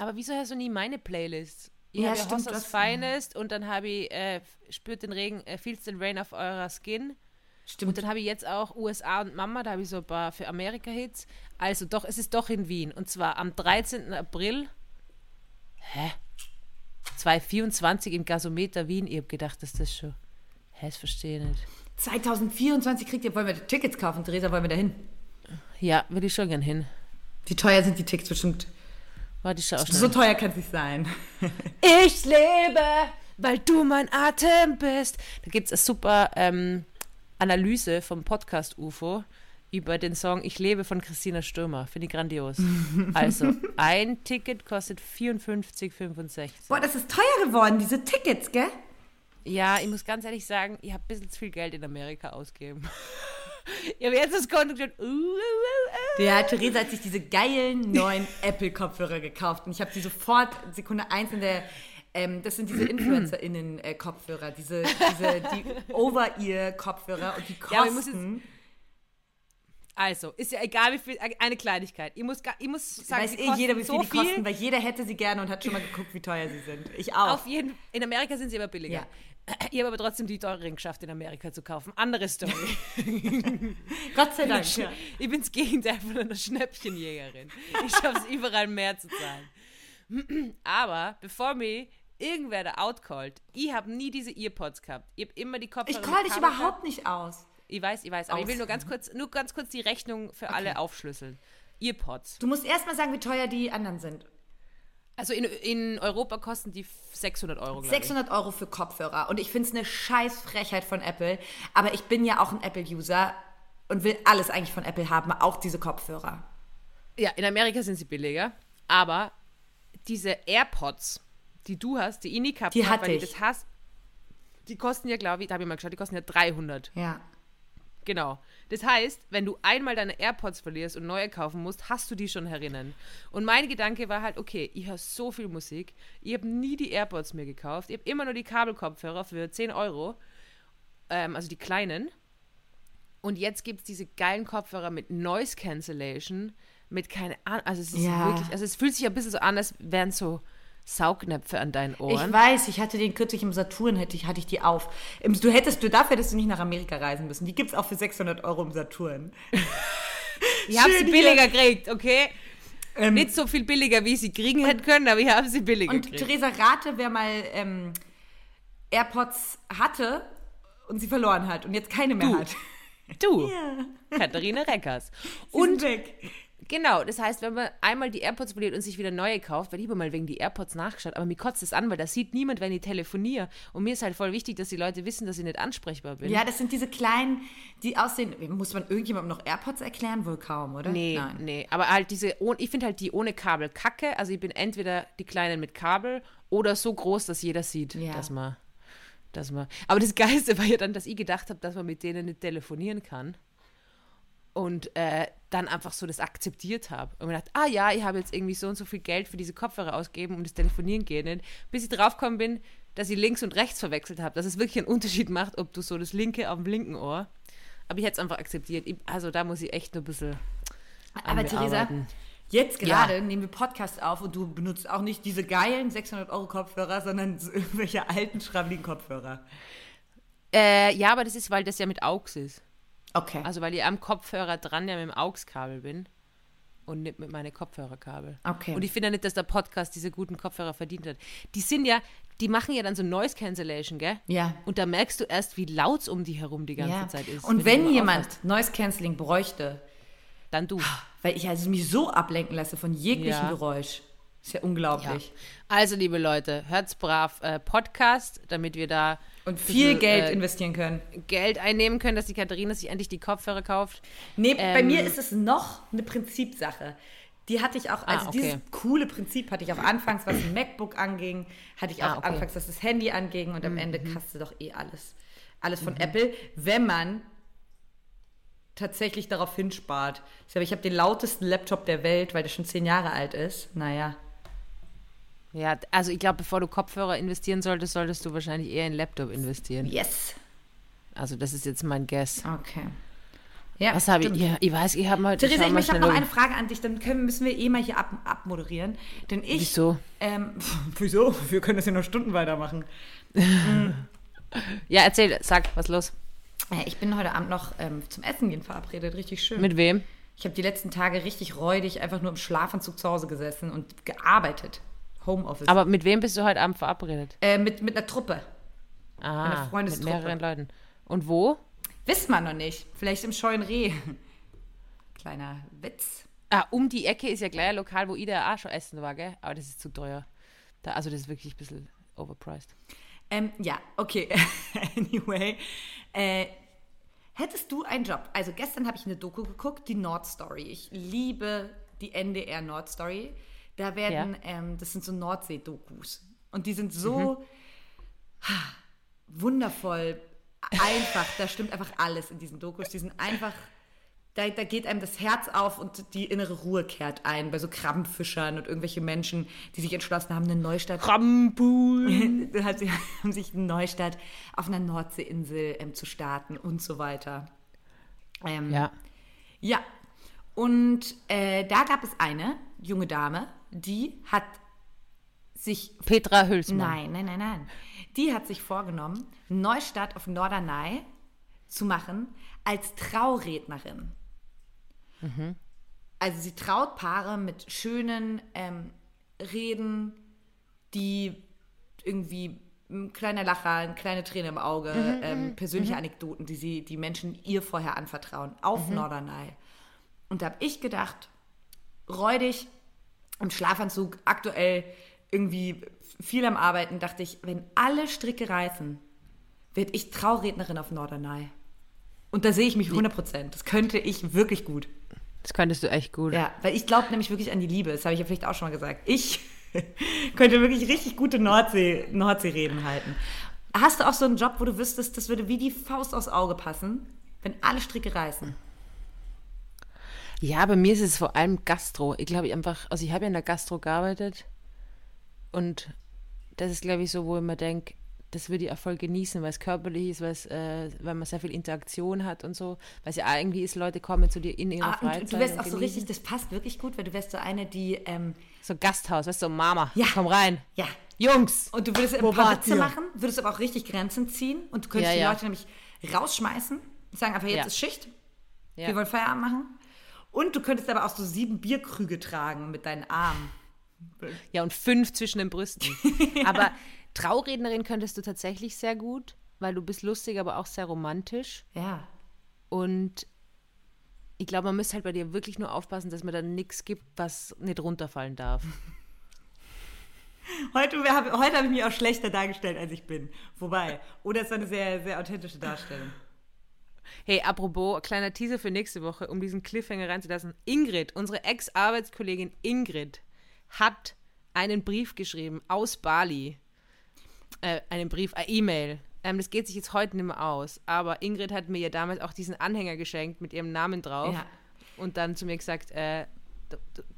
Aber wieso hörst du nie meine Playlist? Ich Ja, habe ja stimmt, Hoss du aus hast- Finest und dann habe ich äh, Spürt den Regen, äh, Feels den Rain auf eurer Skin. Und stimmt. dann habe ich jetzt auch USA und Mama, da habe ich so ein paar für Amerika-Hits. Also doch, es ist doch in Wien. Und zwar am 13. April. Hä? 2024 im Gasometer Wien. Ich habe gedacht, dass das schon. Hä, das verstehe ich nicht. 2024 kriegt ihr, wollen wir Tickets kaufen, Theresa, wollen wir da hin? Ja, will ich schon gern hin. Wie teuer sind die Tickets bestimmt? Warte, ich schau schnell. So teuer kann es nicht sein. Ich lebe, weil du mein Atem bist. Da gibt es eine super ähm, Analyse vom Podcast UFO über den Song Ich lebe von Christina Stürmer. Finde ich grandios. Also, ein Ticket kostet 54,65. Boah, das ist teuer geworden, diese Tickets, gell? Ja, ich muss ganz ehrlich sagen, ich habe ein bisschen zu viel Geld in Amerika ausgegeben. Ich habe jetzt das Konto gedacht, uh, uh, uh, uh. Ja, Theresa hat sich diese geilen neuen Apple-Kopfhörer gekauft und ich habe die sofort Sekunde eins in der. Ähm, das sind diese InfluencerInnen-Kopfhörer, diese, diese die Over-Ear-Kopfhörer und die kosten. Ja, Also, ist ja egal, wie viel, eine Kleinigkeit. Ich muss, ich muss sagen, weiß sie eh jeder, wie viel so die kosten, weil jeder hätte sie gerne und hat schon mal geguckt, wie teuer sie sind. Ich auch. Auf jeden In Amerika sind sie aber billiger. Ja. Ich habe aber trotzdem die teureren geschafft, in Amerika zu kaufen. Andere Story. Gott sei Dank. Ja. Ich bin das Gegenteil von einer Schnäppchenjägerin. Ich schaffe es überall mehr zu zahlen. Aber bevor mir irgendwer da outcallt, ich habe nie diese Earpods gehabt. Ich habe immer die Kopfhörer. Ich call dich überhaupt nicht aus. Ich weiß, ich weiß. Aber ich will Aus. nur ganz kurz, nur ganz kurz die Rechnung für alle aufschlüsseln. Earpods. Du musst erst mal sagen, wie teuer die anderen sind. Also in, in Europa kosten die 600 Euro, glaube ich. 600 Euro für Kopfhörer. Und ich finde es eine scheiß Frechheit von Apple. Aber ich bin ja auch ein Apple-User und will alles eigentlich von Apple haben, auch diese Kopfhörer. Ja, in Amerika sind sie billiger, aber diese AirPods, die du hast, die ich nie gehabt Die hatte weil ich. das hast, die kosten ja, glaube ich, da habe ich mal geschaut, die kosten ja 300. Ja. Genau. Das heißt, wenn du einmal deine AirPods verlierst und neue kaufen musst, hast du die schon herinnen. Und mein Gedanke war halt, okay, ich höre so viel Musik, ich habe nie die AirPods mir gekauft, ich habe immer nur die Kabelkopfhörer für 10 Euro, ähm, also die kleinen. Und jetzt gibt es diese geilen Kopfhörer mit Noise Cancellation, mit keine Ahnung, also es ist Ja. wirklich, also es fühlt sich ein bisschen so an, als wären so Saugnäpfe an deinen Ohren. Ich weiß, ich hatte den kürzlich im Saturn, hätte ich, hatte ich die auf. Du hättest, du, dafür hättest du nicht nach Amerika reisen müssen. Die gibt es auch für 600 Euro im Saturn. ich habe sie billiger gekriegt, okay? Ähm, Nicht so viel billiger, wie ich sie kriegen hätten können, aber ich habe sie billiger Und gekriegt. Theresa Rate, wer mal ähm, AirPods hatte und sie verloren hat und jetzt keine mehr Du. hat. Du, Katharina Reckers. Und Und weg. Genau, das heißt, wenn man einmal die AirPods verliert und sich wieder neue kauft, weil ich habe mal wegen die AirPods nachgeschaut, aber mir kotzt es an, weil das sieht niemand, wenn ich telefoniere. Und mir ist halt voll wichtig, dass die Leute wissen, dass ich nicht ansprechbar bin. Ja, das sind diese kleinen, die aussehen. Muss man irgendjemandem noch AirPods erklären? Wohl kaum, oder? Nee, Nein. nee. Aber halt diese, ich finde halt die ohne Kabel kacke. Also ich bin entweder die kleinen mit Kabel oder so groß, dass jeder sieht, Ja. dass man, dass man. Aber das Geilste war ja dann, dass ich gedacht habe, dass man mit denen nicht telefonieren kann. Und äh, dann einfach so das akzeptiert habe. Und mir gedacht, ah ja, ich habe jetzt irgendwie so und so viel Geld für diese Kopfhörer ausgegeben und das Telefonieren geht nicht. Bis ich draufgekommen bin, dass ich links und rechts verwechselt habe. Dass es wirklich einen Unterschied macht, ob du so das linke auf dem linken Ohr. Aber ich hätte es einfach akzeptiert. Ich, also da muss ich echt nur ein bisschen. Aber Theresa, anbearbeiten. jetzt Ja. gerade nehmen wir Podcast auf und du benutzt auch nicht diese geilen 600 Euro Kopfhörer, sondern so irgendwelche alten, schrabbeligen Kopfhörer. Äh, ja, aber das ist, weil das ja mit AUX ist. Okay. Also weil ich am Kopfhörer dran ja mit dem AUX-Kabel bin und nicht mit meinen Kopfhörerkabel. Okay. Und ich finde ja nicht, dass der Podcast diese guten Kopfhörer verdient hat. Die sind ja, die machen ja dann so Noise Cancellation, gell? Ja. Und da merkst du erst, wie laut um die herum die ganze ja. Zeit ist. Und wenn immer jemand aufhast. Noise Cancelling bräuchte, Dann du. weil ich also mich so ablenken lasse von jeglichem Ja. Geräusch, ist ja Ja. unglaublich. Also, liebe Leute, hört's brav äh, Podcast, damit wir da Und viel bisschen, Geld äh, investieren können. Geld einnehmen können, dass die Katharina sich endlich die Kopfhörer kauft. Nee, bei Ähm, mir ist es noch eine Prinzipsache. Die hatte ich auch, also Ah, okay. dieses coole Prinzip hatte ich auch anfangs, was ein MacBook anging, hatte ich auch Ah, okay. Mhm, anfangs, was das Handy anging und am Ende kasste doch eh alles. Alles von Apple, wenn man tatsächlich darauf hinspart. Ich habe den lautesten Laptop der Welt, weil der schon zehn Jahre alt ist. Naja. Ja, also ich glaube, bevor du Kopfhörer investieren solltest, solltest du wahrscheinlich eher in Laptop investieren. Yes. Also das ist jetzt mein Guess. Okay. Ja, Was habe ich? Ja, ich weiß, ich habe mal. Theresa, ich möchte schnell noch um. eine Frage an dich, dann können, müssen wir eh mal hier ab, abmoderieren. Denn ich. Wieso? Ähm, wieso? Wir können das ja noch Stunden weitermachen. Ja, erzähl, sag, was los? Äh, Ich bin heute Abend noch ähm, zum Essen gehen verabredet, richtig schön. Mit wem? ich habe die letzten Tage richtig räudig einfach nur im Schlafanzug zu Hause gesessen und gearbeitet. Homeoffice. Aber mit wem bist du heute Abend verabredet? äh, mit, mit einer Truppe. Ah, Eine mit Freundestruppe. mehreren Leuten. Und wo? Wissen wir noch nicht. Vielleicht im Scheuen Reh. Kleiner Witz. Ah, um die Ecke ist ja gleich ein Lokal, wo ich da auch schon essen war, gell? Aber das ist zu teuer. Da, also das ist wirklich ein bisschen overpriced. Ähm, ja, okay. anyway. Äh, hättest du einen Job? Also gestern habe ich eine Doku geguckt, die Nord Story. Ich liebe die NDR Nord Story. Da werden, ähm, das sind so Nordsee-Dokus. Und die sind so ha, wundervoll, einfach. Da stimmt einfach alles in diesen Dokus. Die sind einfach, da, da geht einem das Herz auf und die innere Ruhe kehrt ein. Bei so Krabbenfischern und irgendwelche Menschen, die sich entschlossen haben, eine Neustadt sie, haben sich eine Neustadt auf einer Nordseeinsel ähm, zu starten und so weiter. Ähm, Ja. ja. Und äh, da gab es eine junge Dame, die hat sich Petra Hülsmann. Nein, nein, nein, nein. Die hat sich vorgenommen, Neustadt auf Norderney zu machen als Traurednerin. Also sie traut Paare mit schönen ähm, Reden, die irgendwie ein kleiner Lacher, eine kleine Träne im Auge, ähm, persönliche Anekdoten, die sie die Menschen ihr vorher anvertrauen, auf Norderney. Und da habe ich gedacht, räudig im Schlafanzug, aktuell irgendwie viel am Arbeiten, dachte ich, wenn alle Stricke reißen, werde ich Traurednerin auf Norderney. Und da sehe ich mich 100 Prozent. Das könnte ich wirklich gut. Das könntest du echt gut. Ja, weil ich glaube nämlich wirklich an die Liebe. Das habe ich ja vielleicht auch schon mal gesagt. Ich könnte wirklich richtig gute Nordsee, Nordseereden halten. Hast du auch so einen Job, wo du wüsstest, das würde wie die Faust aufs Auge passen, wenn alle Stricke reißen? Ja, bei mir ist es vor allem Gastro. Ich glaube, ich einfach, also ich habe ja in der Gastro gearbeitet und das ist, glaube ich, so, wo ich mir denke, das würde ich auch voll genießen, weil es körperlich ist, weil, es, äh, weil man sehr viel Interaktion hat und so. Weil es ja irgendwie ist, Leute kommen zu dir in ihrer Ah, Freizeit. und du wärst und auch so richtig, das passt wirklich gut, weil du wärst so eine, die, ähm, So Gasthaus, weißt du, so Mama, Ja. komm rein. ja, Jungs! Und du würdest ein paar Witze machen, würdest aber auch richtig Grenzen ziehen und du könntest Ja, die ja. Leute nämlich rausschmeißen und sagen einfach, jetzt ist Schicht, wir wollen Feierabend machen. Und du könntest aber auch so sieben Bierkrüge tragen mit deinen Armen. Ja, und fünf zwischen den Brüsten. Aber Traurednerin könntest du tatsächlich sehr gut, weil du bist lustig, aber auch sehr romantisch. Ja. Und ich glaube, man müsste halt bei dir wirklich nur aufpassen, dass man da nichts gibt, was nicht runterfallen darf. Heute, heute habe ich mich auch schlechter dargestellt, als ich bin. Wobei, oder es war eine sehr, sehr authentische Darstellung. Hey, apropos, kleiner Teaser für nächste Woche, um diesen Cliffhanger reinzulassen. Ingrid, unsere Ex-Arbeitskollegin Ingrid, hat einen Brief geschrieben aus Bali. Äh, einen Brief, eine E-Mail. Ähm, das geht sich jetzt heute nicht mehr aus. Aber Ingrid hat mir ja damals auch diesen Anhänger geschenkt mit ihrem Namen drauf. Ja. Und dann zu mir gesagt, äh,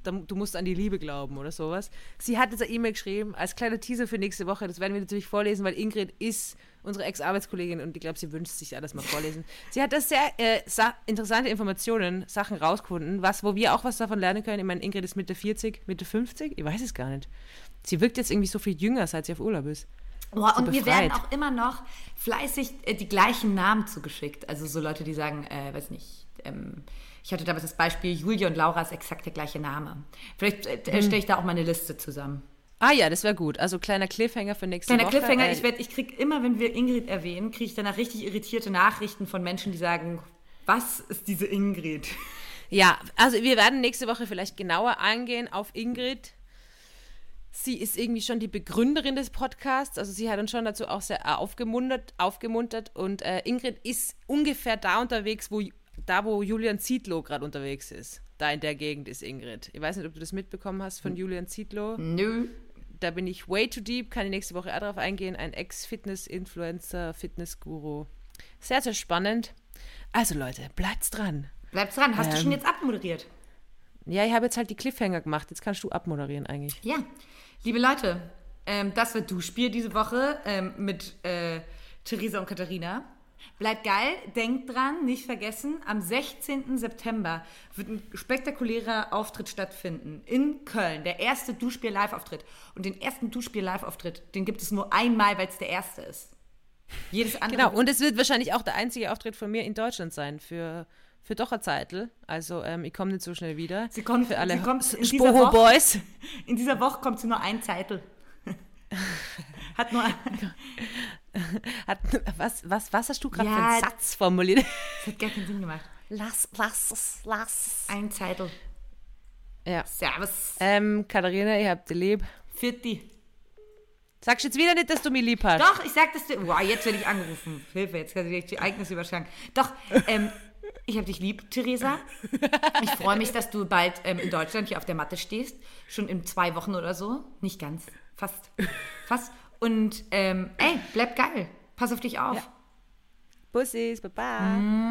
du, musst an die Liebe glauben oder sowas. Sie hat jetzt eine E-Mail geschrieben, als kleiner Teaser für nächste Woche. Das werden wir natürlich vorlesen, weil Ingrid ist unsere Ex-Arbeitskollegin und ich glaube, sie wünscht sich alles mal vorlesen. Sie hat da sehr äh, sa- interessante Informationen, Sachen rausgefunden, was, wo wir auch was davon lernen können. Ich meine, Ingrid ist Mitte 40, Mitte 50, ich weiß es gar nicht. Sie wirkt jetzt irgendwie so viel jünger, seit sie auf Urlaub ist. Boah, und So mir werden befreit. auch immer noch fleißig äh, die gleichen Namen zugeschickt. Also so Leute, die sagen, äh, weiß nicht, ähm, ich hatte damals das Beispiel, Julia und Laura ist exakt der gleiche Name. Vielleicht äh, Hm. stelle ich da auch mal eine Liste zusammen. Ah ja, das wäre gut. Also kleiner Cliffhanger für nächste Kleiner Woche. Cliffhanger, Äh, ich, werd- ich kriege immer, wenn wir Ingrid erwähnen, kriege ich danach richtig irritierte Nachrichten von Menschen, die sagen, was ist diese Ingrid? Ja, also wir werden nächste Woche vielleicht genauer eingehen auf Ingrid. Sie ist irgendwie schon die Begründerin des Podcasts, also sie hat uns schon dazu auch sehr aufgemuntert, aufgemuntert und äh, Ingrid ist ungefähr da unterwegs, wo da wo Julian Zietlow gerade unterwegs ist. Da in der Gegend ist Ingrid. Ich weiß nicht, ob du das mitbekommen hast von Julian Zietlow. Nö. Da bin ich way too deep, kann ich nächste Woche auch drauf eingehen. Ein Ex-Fitness-Influencer, Fitnessguru. Sehr, sehr spannend. Also Leute, bleibt's dran. Bleib's dran, hast du Ähm. schon jetzt abmoderiert? Ja, ich habe jetzt halt die Cliffhanger gemacht. Jetzt kannst du abmoderieren eigentlich. Ja, liebe Leute, ähm, das wird Du-Spiel diese Woche ähm, mit äh, Theresa und Katharina. Bleibt geil, denkt dran, nicht vergessen, am 16. September wird ein spektakulärer Auftritt stattfinden in Köln. Der erste Duschspiel-Live-Auftritt. Und den ersten Duschspiel-Live-Auftritt, den gibt es nur einmal, weil es der erste ist. Jedes andere. Genau, und es wird wahrscheinlich auch der einzige Auftritt von mir in Deutschland sein für, für doch eine Zeitl. Also ähm, ich komme nicht so schnell wieder. Sie kommt- für alle Spoho Woche- Boys. In dieser Woche kommt sie nur ein Zettel. Hat nur ein, Hat, was, was, was hast du gerade Ja, für einen Satz formuliert? das hat gar keinen Sinn gemacht. Lass, lass es, lass es. Ein Zettel. ja. Servus. Ähm, Katharina, ihr habt die lieb. Vierti. Sagst jetzt wieder nicht, dass du mich lieb hast. Doch, ich sag das dir. Wow, jetzt werde ich angerufen. Hilfe, jetzt kann ich die Ereignisse überschlagen. Doch, ähm, ich habe dich lieb, Theresa. Ich freue mich, dass du bald ähm, in Deutschland hier auf der Matte stehst. Schon in zwei Wochen oder so. Nicht ganz. Fast. Fast. Und ähm, ey, bleib geil. Pass auf dich auf. Ja. Bussis, Baba. Mua.